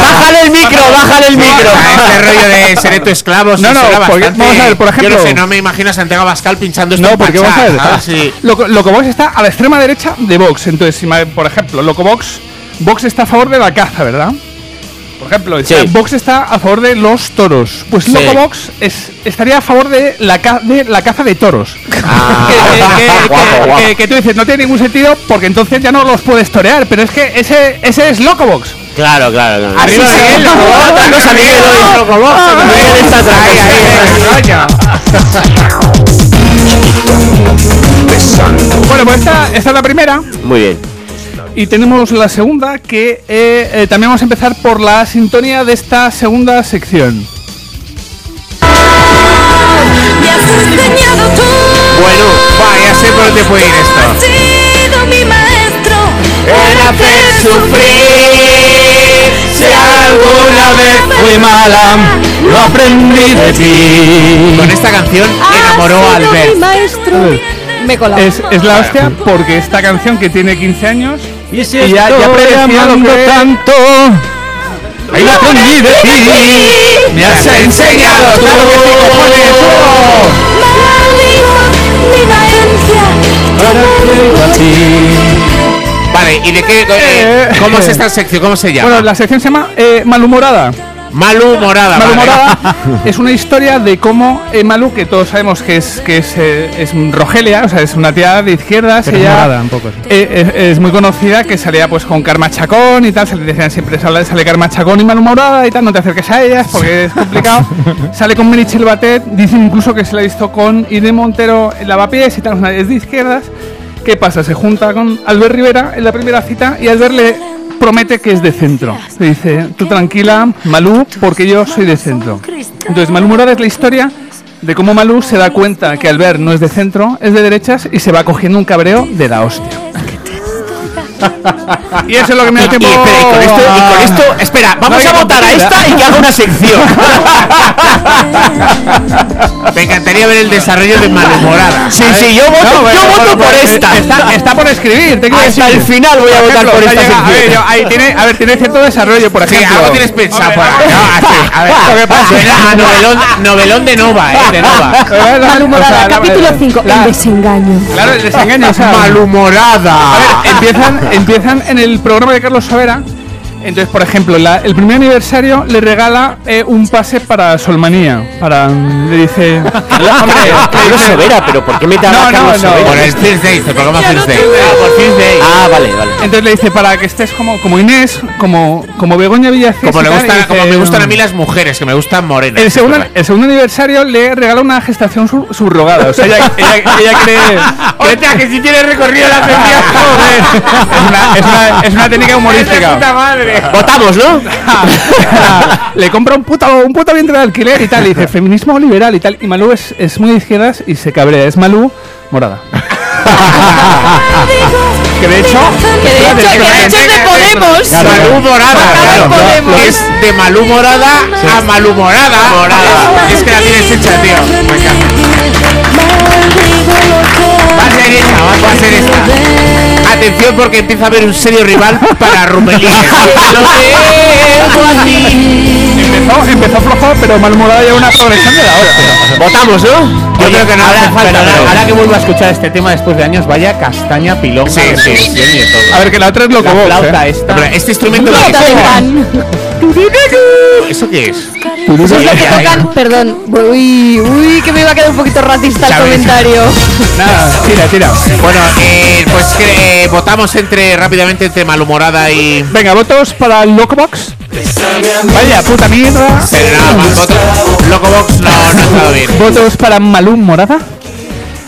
¡Bájale el micro! ¡Bájale el micro! Este rollo de ser tu esclavo. No, no, porque- vamos a ver, por Yo ejemplo- no sé, no me imagino a Santiago Bascal pinchando esto No, porque Pachá, vamos a ver. Loco- Locobox está a la extrema derecha de Vox. Entonces, si me- por ejemplo, Locobox, Vox está a favor de la caza, ¿verdad? Por ejemplo, sea, Sí. Vox está a favor de los toros. Pues Sí. Locobox es, estaría a favor de la, ca- de la caza de toros. Ah. que, que- que- Guapo, que- guapo. que- que tú dices, no tiene ningún sentido porque entonces ya no los puedes torear. Pero es que ese, ese es Locobox. Claro, claro, claro. Arriba Sí, Miguel, sí. Locobox, Otra cosa, Miguel, Miguel, hoy. Locobox, Miguel está atrás. Ahí, ahí, Bueno, pues esta, esta es la primera. Muy bien. Y tenemos la segunda, que eh, eh, también vamos a empezar por la sintonía de esta segunda sección. Bueno, va, ya sé por dónde puede ir esto. El hacer sufrir, si alguna vez fui mala, lo aprendí de ti. Con esta canción enamoró a Albert. maestro. Me. Es, es la hostia porque esta canción que tiene 15 años Y si Y ya- ya lo que- tanto, Ahí lo aprendí de ti. me has enseñado tú. Maldigo mi. Para ti. Vale, ¿y de qué? eh, Eh. ¿Cómo es esta sección? ¿Cómo se llama? Bueno, la sección se llama eh, Malhumorada. Malu Morada. vale. Malhumorada es una historia de cómo Malu, que todos sabemos que es que es, eh, es Rogelia, o sea, es una tía de izquierdas, Pero ella un poco, sí. eh, es, es muy conocida, que salía pues con Karma Chacón y tal, se le decían siempre sale, sale Karma Chacón y Malhumorada y tal, no te acerques a ellas porque es complicado. sale con Merichel Batet, dicen incluso que se la ha visto con Irene Montero en Lavapiés y tal, es de izquierdas. ¿Qué pasa? Se junta con Albert Rivera en la primera cita y Albert le promete que es de centro. Le dice, tú tranquila, Malú, porque yo soy de centro. Entonces, Malhumorada es la historia de cómo Malú se da cuenta que Albert no es de centro, es de derechas y se va cogiendo un cabreo de la hostia. y eso es lo que me da Y, tiempo. espera, y con esto, y con esto, espera, vamos No a votar a esta y que haga una sección. Me encantaría ver el desarrollo de Malhumorada. Sí, sí, yo voto, No, bueno, yo voto por pues, esta. Está, está por escribir, te quiero Hasta el final voy a votar por esta llega- a ver, yo- ahí tiene, a ver, tiene cierto desarrollo, por Sí, ejemplo. algo tienes pensado. Por ahí, ¿no? Así, a ver, Lo que pasa- suena a novelón, novelón de Nova, ¿eh? De Nova. Malhumorada, O sea, capítulo 5, la- el desengaño. Claro, el desengaño, o sea, Malhumorada. A ver, empiezan, empiezan en el programa de Carlos Savera. Entonces, por ejemplo, la- el primer aniversario le regala eh, un pase para Solmanía. Para, le dice. Hombre, Carlos Sobera, pero ¿por qué me No, a no, Carlos no. Sobera? Por el First Day, el programa First Day. Ah, por. Ah, vale, vale. Entonces le dice para que estés como, como Inés, como, como Begoña Villacés. Como, le gusta, dice, como me gustan a mí las mujeres, que me gustan morenas. El segundo, el segundo aniversario le regala una gestación sub- subrogada. O sea, ella, ella, ella cree. que si tiene recorrido la sesión. Joder, es, una, es, una, es una técnica humorística. puta madre. Votamos, ¿no? le compra un puto, un puto vientre de alquiler y tal. Y dice, feminismo liberal y tal. Y Malú es, es muy de izquierdas y se cabrea. Es Malú morada. que de hecho. Que de hecho, que de hecho es de Podemos. Malú morada, Morada claro. Podemos. Es de Malú morada a Malú morada. Es que la tienes hecha, tío. Me encanta. Va a ser esta, va va a ser esta. Atención porque empieza a haber un serio rival para Rupelín. Empezó, empezó flojo, pero Malú morada lleva una progresión de la hostia. Votamos, ¿no? Yo creo que no ahora, hace falta. perdona, pero- ahora que vuelvo a escuchar este tema después de años, vaya castaña pilón. Sí, sí, sí. A ver, que la otra es lo que La flauta eh. esta. Este instrumento. ¿Eso qué es? Eso es lo que tocan. Perdón. Uy, uy, que me iba a quedar un poquito racista el Sabes. comentario. Nada, tira, tira. Bueno, eh, pues que, eh, votamos entre rápidamente entre malhumorada y. Venga, votos para el Locobox. Vaya puta mierda. Pero nada, más votos. Locobox no, no ha estado bien. ¿Votos para Malú Morada?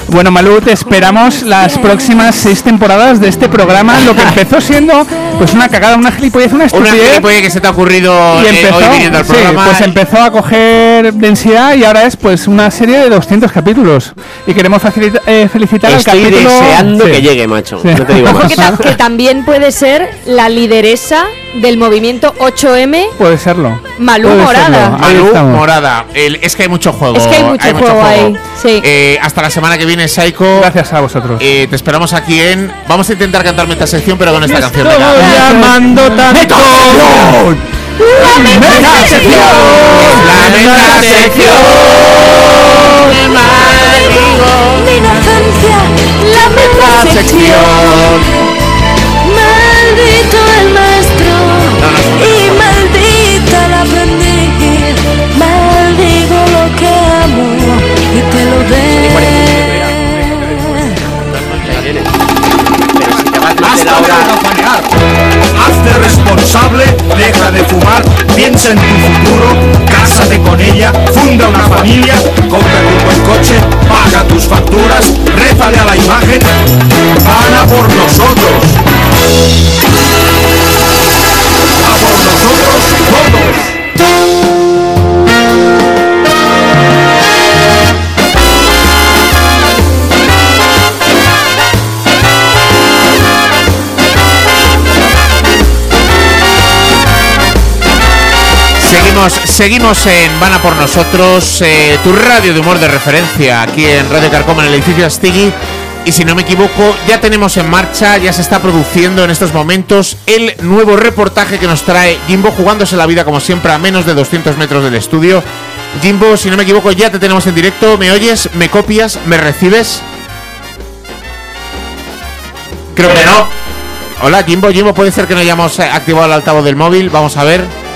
Bueno, Malú, te esperamos las próximas seis temporadas de este programa. Lo que empezó siendo pues una cagada, una gilipollez, una Una estupidez. gilipollez que se te ha ocurrido y eh, empezó, hoy viniendo al sí, programa. pues empezó a coger densidad y ahora es pues una serie de 200 capítulos. Y queremos facilita- eh, felicitar Estoy al capítulo... deseando Sí. que llegue, macho. Sí. No te digo más. que, ta- que también puede ser la lideresa del movimiento 8M, Puede serlo. Malú Puede Morada. serlo. Malú estamos. Morada. El- es que hay mucho juego. Es que hay mucho juego juego. ahí, sí. Eh, hasta la semana que viene, Psycho. Gracias a vosotros. Eh, te esperamos aquí en. Vamos a intentar cantarme esta sección, pero con esta canción. Estoy venga. llamando tanto. La meta sección. Mi inocencia, la sección. Responsable, deja de fumar, piensa en tu futuro, cásate con ella, funda una familia, cómprate un buen coche, paga tus facturas, rézale a la imagen, van a por nosotros. Seguimos, seguimos en Van a por nosotros, eh, tu radio de humor de referencia aquí en Radio Carcoma en el edificio Astigui. Y si no me equivoco, ya tenemos en marcha, ya se está produciendo en estos momentos el nuevo reportaje que nos trae Jimbo jugándose la vida como siempre a menos de 200 metros del estudio. Jimbo, si no me equivoco, ya te tenemos en directo. ¿Me oyes? ¿Me copias? ¿Me recibes? Creo que no. Hola, Jimbo. Jimbo, puede ser que no hayamos eh, activado el altavoz del móvil. Vamos a ver.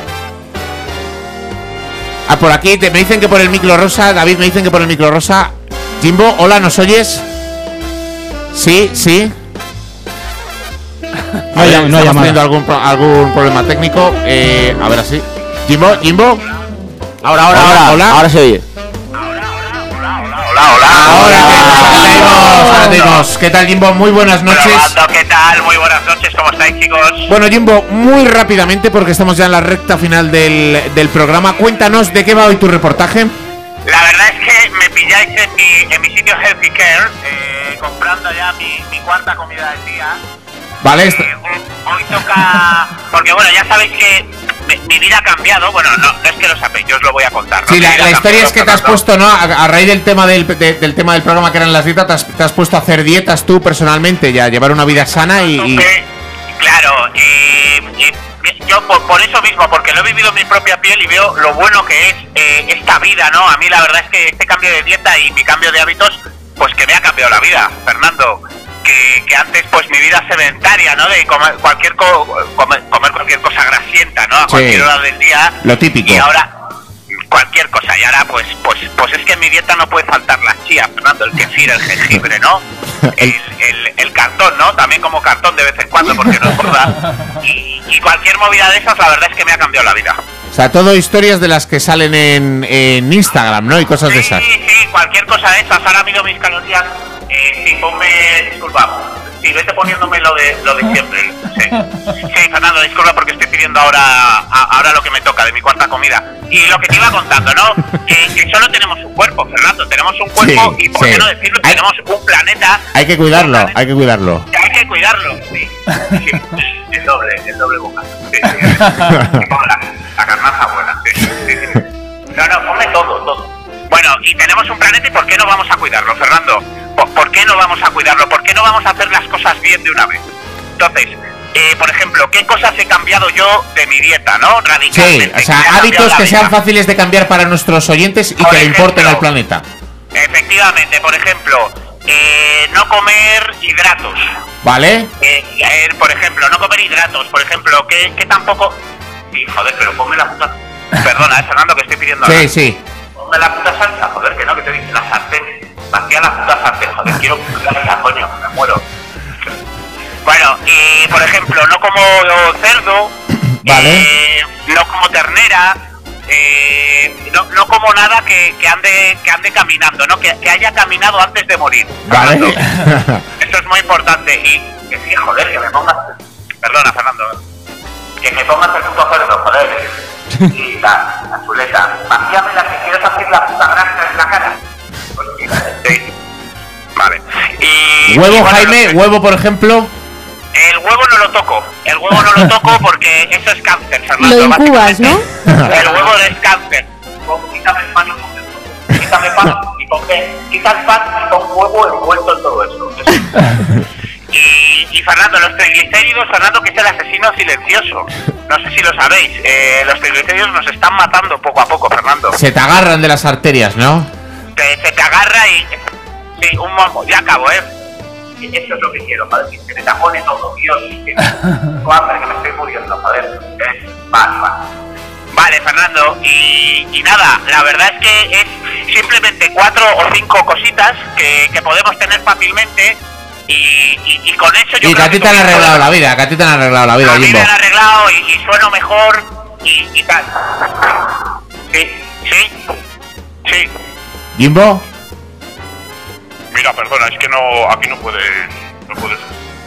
Ah, por aquí te- me dicen que por el micro rosa. David, me dicen que por el micro rosa. Jimbo, hola, ¿nos oyes? Sí, sí. No hay estamos teniendo algún, pro- algún problema técnico. Eh, a ver así. Jimbo, Jimbo. Ahora, ahora, ahora. hola. Ahora se oye. Ahora te tenemos. ¿Qué tal, Jimbo? Muy buenas noches. Probando, ¿qué tal? Muy buenas noches, ¿cómo estáis, chicos? Bueno, Jimbo, muy rápidamente, porque estamos ya en la recta final del, del programa, cuéntanos de qué va hoy tu reportaje. La verdad es que me pilláis en mi, en mi sitio Healthy Care, eh, comprando ya mi, mi cuarta comida del día. Vale, Eh, hoy toca... Porque bueno, ya sabéis que mi, mi vida ha cambiado. Bueno, no, no es que lo sabéis, yo os lo voy a contar. ¿no? Sí, la, la historia es que te has puesto, ¿no? A, a raíz del tema del, de- del tema del programa que eran las dietas, te has, te has puesto a hacer dietas tú personalmente, ya llevar una vida sana y, y- Claro, y, y yo por, por eso mismo, porque lo he vivido en mi propia piel y veo lo bueno que es eh, esta vida, ¿no? A mí la verdad es que este cambio de dieta y mi cambio de hábitos, pues que me ha cambiado la vida, Fernando. Que, que antes pues mi vida sedentaria, ¿no? De comer cualquier co- comer, comer cualquier cosa grasienta, ¿no? A Sí. cualquier hora del día. lo típico. Y ahora cualquier cosa y ahora pues pues pues es que en mi dieta no puede faltar la chía Fernando el kefir el jengibre no el, el, el cartón no también como cartón de vez en cuando porque no engorda y, y cualquier movida de esas la verdad es que me ha cambiado la vida O sea, todo historias de las que salen en, en Instagram, ¿no? Y cosas de sí esas. sí cualquier cosa de esas ahora mido mis calorías eh, sí ponme disculpa sí vete poniéndome lo de lo de siempre sí sí Fernando disculpa porque estoy pidiendo ahora a- ahora lo que me toca de mi cuarta comida y lo que te iba contando no que, que solo tenemos un cuerpo Fernando tenemos un cuerpo Sí, y por sí. qué no decirlo Hay- tenemos un planeta Hay que cuidarlo, hay que cuidarlo. hay que cuidarlo sí, el doble el doble boca sí, sí. La, la carnaza buena sí, sí, sí. no no ponme todo bueno y tenemos un planeta y por qué no vamos a cuidarlo Fernando ¿Por, por qué no vamos a cuidarlo por qué no vamos a hacer las cosas bien de una vez entonces eh, por ejemplo, ¿qué cosas he cambiado yo de mi dieta, no? Sí, Radicalmente. o ¿Qué sea, hábitos que sean fáciles de cambiar para nuestros oyentes y Por que le ejemplo. importen al planeta. Efectivamente, por ejemplo, eh, no comer hidratos. ¿Vale? Eh, por ejemplo, no comer hidratos, por ejemplo, que, que tampoco... Sí, joder, pero ponme la puta... Perdona, eh, Fernando, que estoy pidiendo... Sí, sí. Ponme la puta salsa, joder, que no, que te dice la sartén. Vacía la puta sartén, joder, quiero salsa, coño, me muero. Bueno, y por ejemplo, no como cerdo. Vale. eh, eh, no como ternera, eh, no, no como nada que, que ande que ande caminando, ¿no? Que, que haya caminado antes de morir. Vale. Eso es muy importante. Y que sí, joder, que me pongas. Perdona, Fernando. Que me pongas el puto cerdo, joder. Y la, la chuleta. Vacíame la que quieres hacer la puta granja en la cara. Sí. Vale. Y, y Huevo, bueno, Jaime, que- huevo, por ejemplo. El huevo no lo toco. El huevo no lo toco porque eso es cáncer, Fernando. Lo incubas, ¿no? básicamente. El huevo es cáncer. Quítame el pan y pon- Quítame pan y pon qué. Quita el pan y pon huevo envuelto en todo eso. Eso. Y, y Fernando, los triglicéridos, Fernando, que es el asesino silencioso. No sé si lo sabéis. eh, los triglicéridos nos están matando poco a poco, Fernando. Se te agarran de las arterias, ¿no? Te, se te agarra y. Sí, un momo. Ya acabo, ¿eh? Eso es lo que quiero, joder. Que se me tapone todo, Dios. Que, Joder, que me estoy muriendo, joder. ¿eh? Vale, vale. Vale, Fernando. Y, y nada, la verdad es que es simplemente cuatro o cinco cositas que, que podemos tener fácilmente. Y, y, y con eso yo Y que creo a ti te han arreglado la vida, que a ti te han arreglado la vida, a mí Jimbo. me han arreglado y, y sueno mejor y, y tal. Sí, sí, sí. Jimbo, Mira, perdona, es que no, aquí no puedes, no puedes,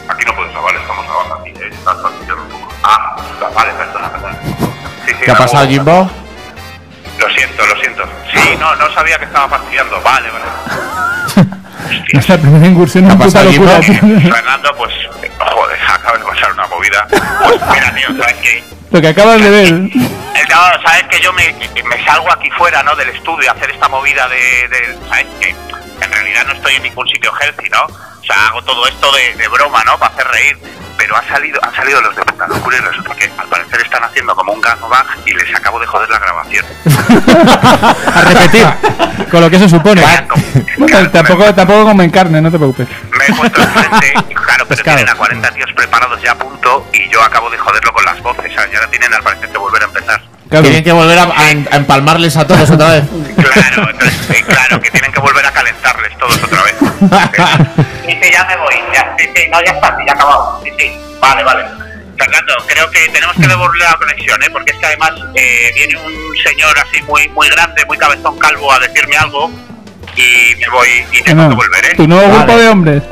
aquí no puedes grabar, estamos grabando aquí, ¿eh? Estás fastidiando un poco. Ah, vale, perdona, perdona. Sí, sí, ¿qué ha pasado, Jimbo? Lo siento, lo siento. Sí, no, no sabía que estaba fastidiando. Vale, vale. Nuestra primera incursión ¿Qué en puta locura. Fernando, pues, joder, acaba de pasar una movida. Pues mira, tío, ¿sabes qué? Lo que acabas de ver. El cabrón, sabes que yo me, me salgo aquí fuera, ¿no? Del estudio a hacer esta movida de, de- ¿sabes? Que en realidad no estoy en ningún sitio healthy, ¿no? O sea, hago todo esto de, de broma, ¿no? Para hacer reír. Pero ha salido, han salido los de puta locura y resulta que al parecer están haciendo como un gangbang y les acabo de joder la grabación. A repetir, con lo que eso supone. Bueno, tampoco, tampoco comen carne, no te preocupes. Me he puesto enfrente, claro, pero Pescado. tienen a 40 tíos preparados ya a punto y yo acabo de joderlo con las voces, ¿sabes? Y ahora tienen al parecer que volver a empezar. Claro. Tienen que volver a, a en- a empalmarles a todos otra vez. Claro, entonces, eh, claro, que tienen que volver a calentarles todos otra vez. Sí, sí, ya me voy. Ya, sí, sí, no, ya está, sí, ya ha acabado. Sí, sí, vale, vale. Fernando, creo que tenemos que devolver la conexión, ¿eh? Porque es que además eh, viene un señor así muy muy grande, muy cabezón calvo a decirme algo y me voy y tengo No, que volver, ¿eh? Tu nuevo Vale. grupo de hombres.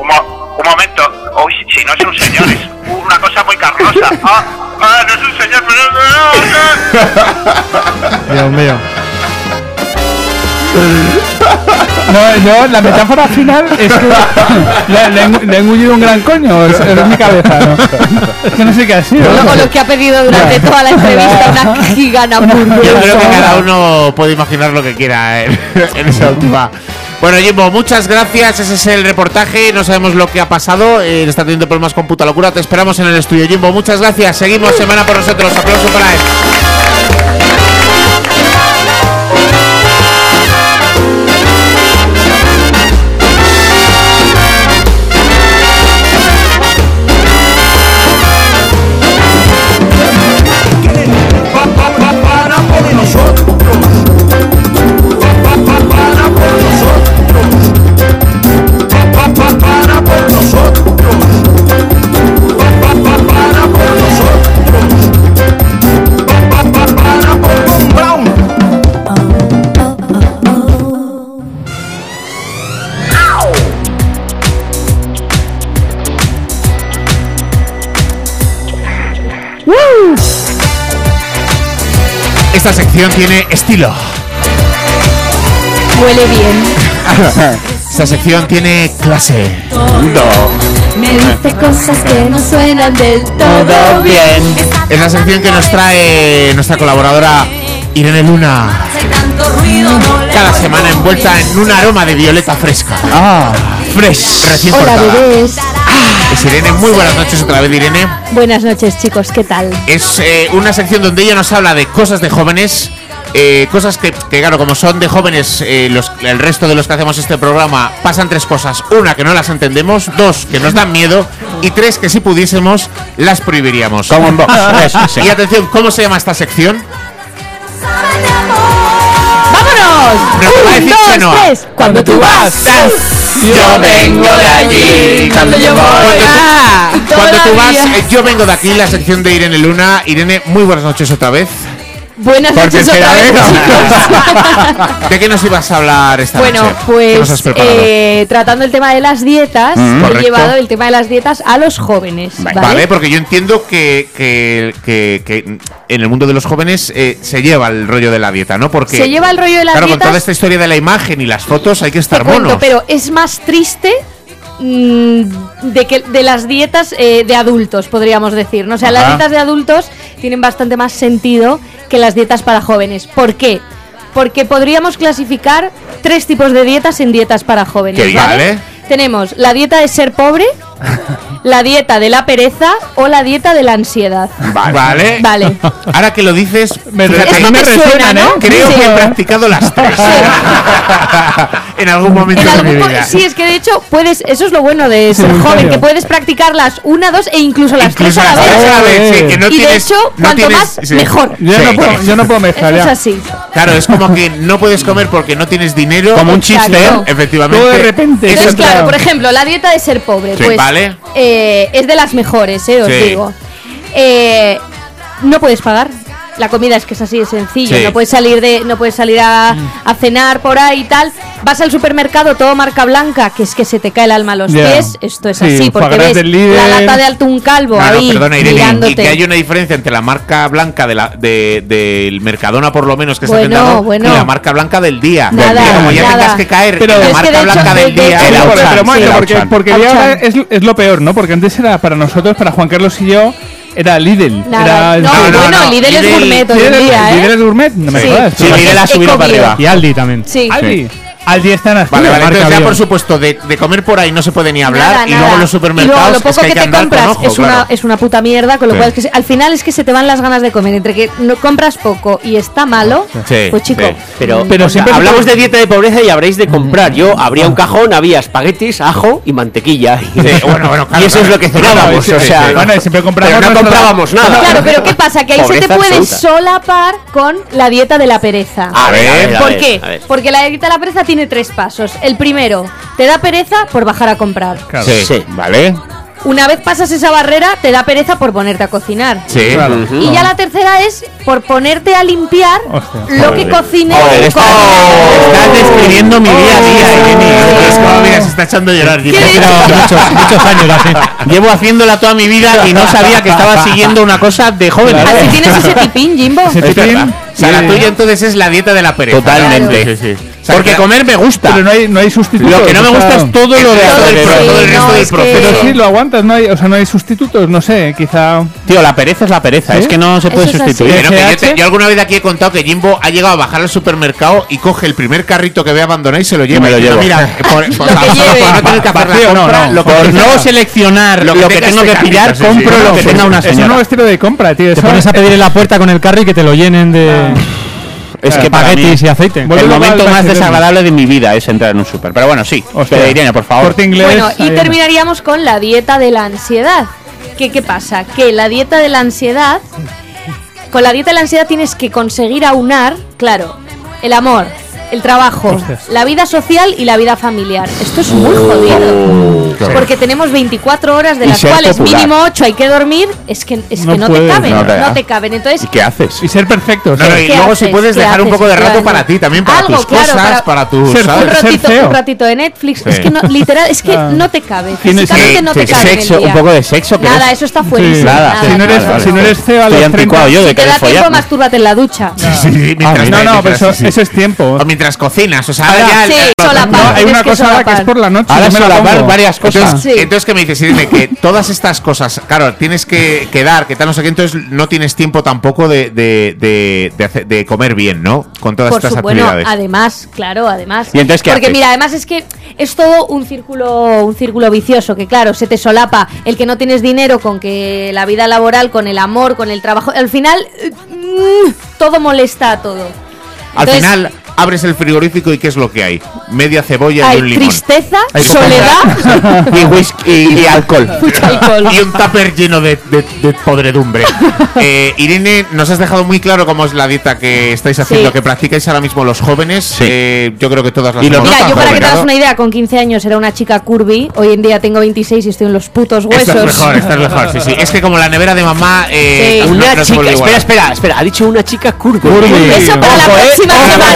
Un momento. Uy, si no es un señor, es una cosa muy carnosa. Ah, ah, no es un señor, pero no, no. Dios mío. No, no, la metáfora final es que le, le, he- le he engullido un gran coño. Es, es mi cabeza, ¿no? Es que no sé qué ha sido. Luego lo que ha pedido durante toda la entrevista, una gigana Yo creo que cada uno puede imaginar lo que quiera en, en esa última. Bueno, Jimbo, muchas gracias. Ese es el reportaje. No sabemos lo que ha pasado. Eh, está teniendo problemas con puta locura. Te esperamos en el estudio, Jimbo. Muchas gracias. Seguimos semana por nosotros. Aplauso para él. Esta sección tiene estilo. Huele bien. Esta sección tiene clase. Me dice cosas que no suenan del todo bien. Es la sección que nos trae nuestra colaboradora Irene Luna. Hace tanto ruido, no le Cada semana envuelta en un aroma de violeta fresca. Ah, Fresh, recién Hola, cortada. bebés. Es Irene, muy buenas noches otra vez, Irene. Buenas noches, chicos. ¿Qué tal? Es eh, una sección donde ella nos habla de cosas de jóvenes, eh, cosas que, que, claro, como son de jóvenes, eh, los, el resto de los que hacemos este programa pasan tres cosas. Una, que no las entendemos. Dos, que nos dan miedo. Y tres, que si pudiésemos, las prohibiríamos. Como en Y atención, ¿cómo se llama esta sección? ¡Vámonos! Un, dos, tres. Cuando tú vas, Yo vengo de allí. cuando yo voy. Cuando tú vas, eh, yo vengo de aquí, la sección de Irene Luna. Irene, muy buenas noches otra vez. Buenas noches otra vez, chicos. ¿De qué nos ibas a hablar esta Bueno, noche? ¿Qué nos has pues preparado? eh, tratando el tema de las dietas, Mm, he llevado el tema de las dietas a los jóvenes. Vale. ¿vale? porque yo entiendo que, que, que- que en el mundo de los jóvenes eh, se lleva el rollo de la dieta, ¿no? Porque Se lleva el rollo de las claro, con toda esta historia de la imagen y las fotos hay que estar cuento, monos. pero es más triste de que de las dietas eh, de adultos, podríamos decir. ¿no? O sea, las dietas de adultos tienen bastante más sentido que las dietas para jóvenes. ¿Por qué? Porque podríamos clasificar tres tipos de dietas en dietas para jóvenes. Que vale. Tenemos la dieta de ser pobre, la dieta de la pereza o la dieta de la ansiedad. Vale. Vale. Ahora que lo dices, Me- fíjate, a mí me te suena, ¿no? ¿eh? creo Sí. que he practicado las tres. en algún momento En de algún mi mo- vida. sí, es que de hecho puedes, eso es lo bueno de ser joven, que puedes practicarlas una, dos e incluso las Incluso tres a la vez. tres a la vez, sí, que no y de hecho, no cuanto tienes- más, sí. mejor. Yo, Sí. no puedo, yo no puedo mezclar Eso es así. Claro, es como que no puedes comer porque no tienes dinero. Como un chiste. Efectivamente. Todo de repente. Eso Entonces, es- claro, por ejemplo, la dieta de ser pobre, Sí, pues vale. eh, es de las mejores, eh, os Sí. digo. Eh, no puedes pagar. La comida es que es así de sencillo. Sí. No puedes salir de, no puedes salir a, a cenar por ahí y tal. Vas al supermercado todo marca blanca, que es que se te cae el alma a los pies. Esto es Sí, así, porque ves la lata de atún calvo no, ahí perdona, Irene, mirándote. y que hay una diferencia entre la marca blanca de la, de, del Mercadona, por lo menos, que se ha Bueno, vendado, bueno. y la marca blanca del día. Nada, Porque como ya nada. tengas que caer Pero- en la marca de hecho- blanca del de- de día. hecho- pero, sí, porque, porque es lo peor, ¿no? Porque antes era para nosotros, para Juan Carlos y yo, era Lidl. Nada. Era, No, no, bueno, no, Lidl es Lidl- gourmet hoy Lidl, en día, Lidl ¿eh? es gourmet, no me jodas. Sí, Lidl ha subido para arriba. Y Aldi también. Sí. Aldi. Aldi está en Vale, Asturias. vale, entonces ya por supuesto, de, de comer por ahí no se puede ni hablar Nada, y nada. luego los Y luego supermercados lo es poco que hay que, que te compras ojo, es, una, claro. es una puta mierda, con lo Sí. cual es que se- al final es que se te van las ganas de comer. Entre que no compras poco y está malo, Sí, pues chico. sí. Pero, Pero o sea, siempre- hablamos de dieta de pobreza y habréis de comprar. Yo abría un cajón, había espaguetis, ajo y mantequilla. Y, bueno, bueno, claro, y eso es claro. lo que cenábamos. Sí, o sea, sí. Bueno, siempre compramos pero no comprábamos nada. Claro, pero ¿qué pasa? Que ahí se te Pobreza puede absoluta. solapar con la dieta de la pereza. A ver, a ver, a ¿Por qué? Porque la dieta de la pereza tiene tres pasos. El primero, te da pereza por bajar a comprar. Claro. Sí, Sí. vale. Una vez pasas esa barrera, te da pereza por ponerte a cocinar. Sí. Claro. Y ya la tercera es por ponerte a limpiar Hostia. lo que cocine. Joder, con- Estás describiendo mi día a día, Irene. Es como, mira, se está echando a llorar. Pero muchos, muchos años así. Llevo haciéndola toda mi vida y no sabía que estaba siguiendo una cosa de jóvenes. Así tienes ese tipín, Jimbo. Ese Es tipín. O sea, la tuya entonces es la dieta de la pereza. Totalmente. Sí, sí, sí. O sea, Porque que- comer me gusta. Pero no hay, no hay sustitutos. Lo que no me o sea, gusta es todo lo de Todo el todo el Sí, resto no, del es que- proceso. Pero sí, lo aguantas, no hay, o sea, no hay sustitutos, no sé, quizá... Tío, la pereza es la pereza. ¿Sí? Es que no se puede sustituir. Pero que yo, SH. te- yo alguna vez aquí he contado que Jimbo ha llegado a bajar al supermercado y coge el primer carrito que ve abandonado y se lo lleva. me lo Y no, llevo. Mira, por, por- Lo que solo lleve. por no tener que hacer la Vacío, no, compra, no. lo que Por no seleccionar Lo lo que tengo este que pillar, compro lo que tenga una Es un señora. nuevo estilo de compra, tío. Te pones a pedir en la puerta con el carro y que te lo llenen de Es que para mí, y aceite. El momento más desagradable de mi vida es entrar en un súper. Pero bueno, sí. Hostia. Pero Irene, por favor. Inglés. Bueno, y terminaríamos con la dieta de la ansiedad. ¿Qué, ¿Qué pasa? Que la dieta de la ansiedad, con la dieta de la ansiedad tienes que conseguir aunar, claro, el amor, el trabajo, Hostias. la vida social y la vida familiar. Esto es muy jodido. Porque tenemos 24 horas de Y las cuales popular. mínimo 8 hay que dormir, es que, es No que no, puedes, te caben, no no, te da. te caben. Entonces, ¿Y qué haces? Y ser perfecto. No, no, y ¿Qué luego si haces? puedes ¿Qué dejar un haces? poco de rato Claro. para ti también, para Algo, tus claro, cosas, para- para, tus. Ser ¿sabes? un ser ratito, feo. un ratito de Netflix, es Sí. que no, literal, es que Ah. no te cabe. Tienes- Físicamente no te cabe. Sexo, un poco de sexo. Nada, no- eso está. Nada. nada, Si no eres, si no eres feo a Estoy los 30... anticuado yo de Si te da tiempo, mastúrbate en la ducha. Mientras- No, no, pero eso es tiempo. Mientras cocinas, o sea, Ahora- ahora ya. Sí, el- solapar. No, hay una cosa ahora que es por la noche. Ahora me solapar varias cosas. Entonces, Sí. entonces ¿qué me dices? Irene? que todas estas cosas, claro, tienes que quedar, que tal, no sé qué, entonces no tienes tiempo tampoco de, de, de, de hacer- de comer bien, ¿no? Con todas Por estas su, bueno, actividades. además, claro, además. ¿Y entonces qué Porque haces? mira, además es que es todo un círculo, un círculo vicioso, que claro, se te solapa el que no tienes dinero con que la vida laboral, con el amor, con el trabajo. Al final, eh, mm, todo molesta a todo. Al final, abres el frigorífico y ¿qué es lo que hay? Media cebolla y Hay un limón. tristeza, Hay soledad, y whisky y, y alcohol. mucho alcohol. Y un tupper lleno de, de- de podredumbre. Eh, Irene, nos has dejado muy claro cómo es la dieta que estáis haciendo, Sí. que practicáis ahora mismo los jóvenes. Eh, yo creo que todas las Y Mira, yo para que te hagas una idea, con 15 años era una chica curvy, hoy en día tengo 26 y estoy en los putos huesos. Esta es mejor, esta es mejor, sí, sí. Es que como la nevera de mamá. Eh, Sí. no- Una no se chica, espera, espera, espera, ha dicho una chica curva. Eso para la eh. próxima Ojo, semana.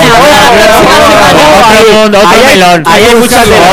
Otro, melón.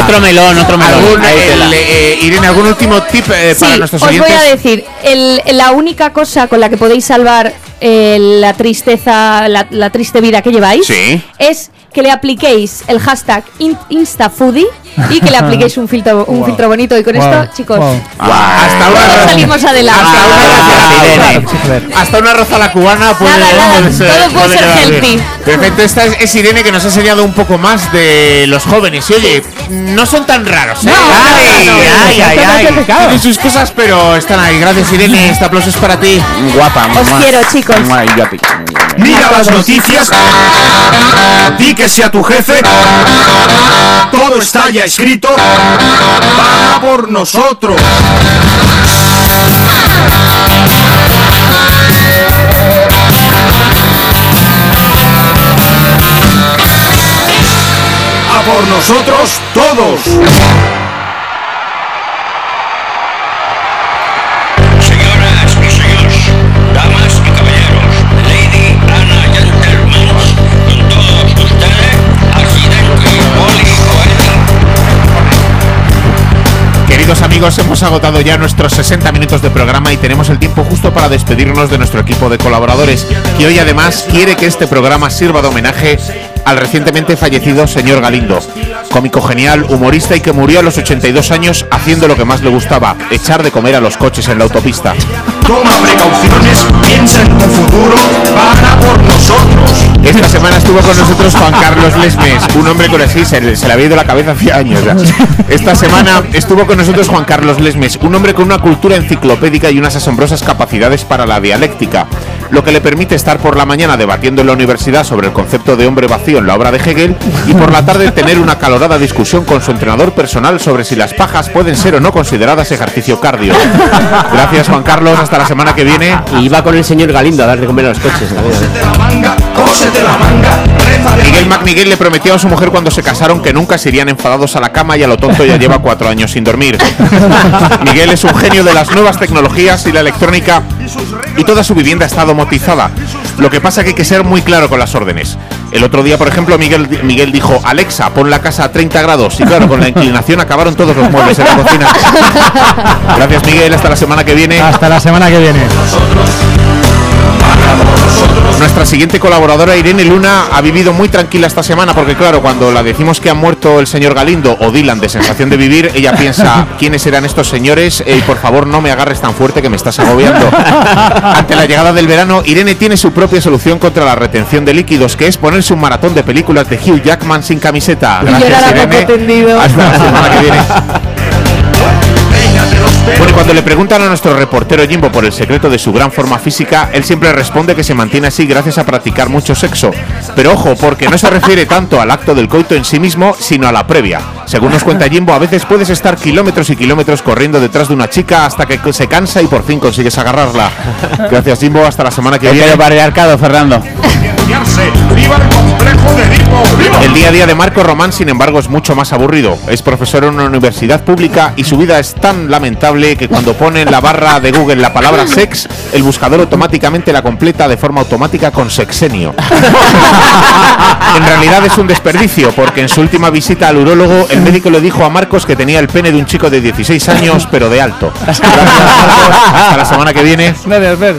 Otro melón, otro melón. ¿Algún, Ahí el, tela. eh, Irene, ¿algún último tip eh, para nuestros os voy a decir, el- la única cosa con la que podéis salvar eh, la tristeza, la, la triste vida que lleváis, Sí. es que le apliquéis el hashtag in- InstaFoodie y que le apliquéis un filtro, un filtro bonito. Y con Wow, esto, chicos, wow. Hasta una, salimos adelante. hasta una Irene. hasta una roza la cubana puede, Nada, nada, puede ser, todo puede ser quedar bien. healthy. Perfecto, esta es, es Irene que nos ha enseñado un poco más de los jóvenes. Y oye, no son tan raros. ¿eh? ay, ay, ay, ay. Tienen sus cosas, pero están ahí. Gracias, Irene. Este aplauso es para ti. Guapa. Os mua. quiero, chicos. Mira las noticias, di que sea tu jefe, todo está ya escrito, va por nosotros. A por nosotros todos. Amigos, hemos agotado ya nuestros 60 minutos de programa y tenemos el tiempo justo para despedirnos de nuestro equipo de colaboradores, que hoy además quiere que este programa sirva de homenaje al recientemente fallecido señor Galindo, cómico genial, humorista y que murió a los 82 años haciendo lo que más le gustaba, echar de comer a los coches en la autopista. Toma precauciones, piensa en tu futuro, van a por nosotros. Esta semana estuvo con nosotros Juan Carlos Lesmes, un hombre con así, se, se le había ido la cabeza hacía años ya. Esta semana estuvo con nosotros Juan Carlos Lesmes, un hombre con una cultura enciclopédica y unas asombrosas capacidades para la dialéctica, lo que le permite estar por la mañana debatiendo en la universidad sobre el concepto de hombre vacío en la obra de Hegel y por la tarde tener una calorada discusión con su entrenador personal sobre si las pajas pueden ser o no consideradas ejercicio cardio. Gracias Juan Carlos, hasta la semana que viene. Y va con el señor Galindo a dar de comer a los coches. la manga, cósete la manga, Miguel McMiguel le prometió a su mujer cuando se casaron que nunca se irían enfadados a la cama y a lo tonto ya lleva cuatro años sin dormir. Miguel es un genio de las nuevas tecnologías y la electrónica y toda su vivienda está domotizada. Lo que pasa que hay que ser muy claro con las órdenes. El otro día, por ejemplo, Miguel, Miguel dijo, Alexa, pon la casa a 30 grados. Y claro, con la inclinación acabaron todos los muebles en la cocina. Gracias Miguel, hasta la semana que viene. Hasta la semana que viene. Nuestra siguiente colaboradora, Irene Luna, ha vivido muy tranquila esta semana porque, claro, cuando la decimos que ha muerto el señor Galindo o Dylan de Sensación de Vivir, ella piensa, ¿quiénes eran estos señores? Eh, y por favor, no me agarres tan fuerte que me estás agobiando. Ante la llegada del verano, Irene tiene su propia solución contra la retención de líquidos, que es ponerse un maratón de películas de Hugh Jackman sin camiseta. Poco tendido. Hasta la semana que viene. Bueno, y cuando le preguntan a nuestro reportero Jimbo por el secreto de su gran forma física, él siempre responde que se mantiene así gracias a practicar mucho sexo. Pero ojo, porque no se refiere tanto al acto del coito en sí mismo, sino a la previa. Según nos cuenta Jimbo, a veces puedes estar kilómetros y kilómetros corriendo detrás de una chica hasta que se cansa y por fin consigues agarrarla. Gracias Jimbo, hasta la semana que viene. El patriarcado, Fernando. El día a día de Marco Román, sin embargo, es mucho más aburrido. Es profesor en una universidad pública y su vida es tan lamentable que cuando pone en la barra de Google la palabra sex, el buscador automáticamente la completa de forma automática con sexenio. en realidad es un desperdicio, porque en su última visita al urólogo, el médico le dijo a Marcos que tenía el pene de un chico de 16 años, pero de alto. Gracias, Marcos. Hasta la semana que viene. Gracias, Fer.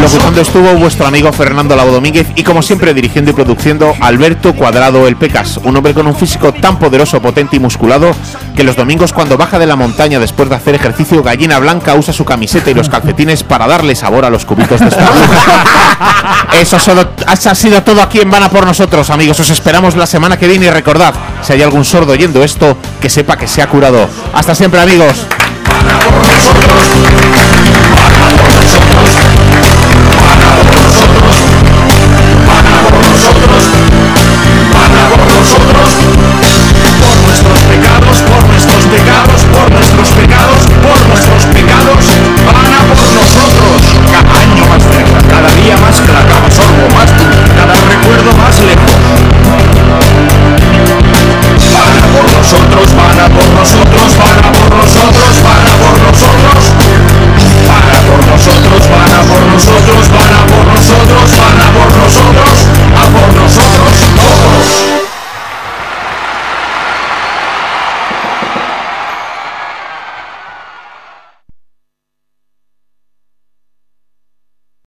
Locutando estuvo vuestro amigo Fernando Lavo Domínguez y como siempre dirigiendo y produciendo Alberto Cuadrado El Pecas, un hombre con un físico tan poderoso, potente y musculado que los domingos cuando baja de la montaña después de hacer ejercicio gallina blanca usa su camiseta y los calcetines para darle sabor a los cubitos de. Eso, solo, ha sido todo aquí en Vana por nosotros, amigos. Os esperamos la semana que viene y recordad, si hay algún sordo oyendo esto, que sepa que se ha curado. Hasta siempre, amigos.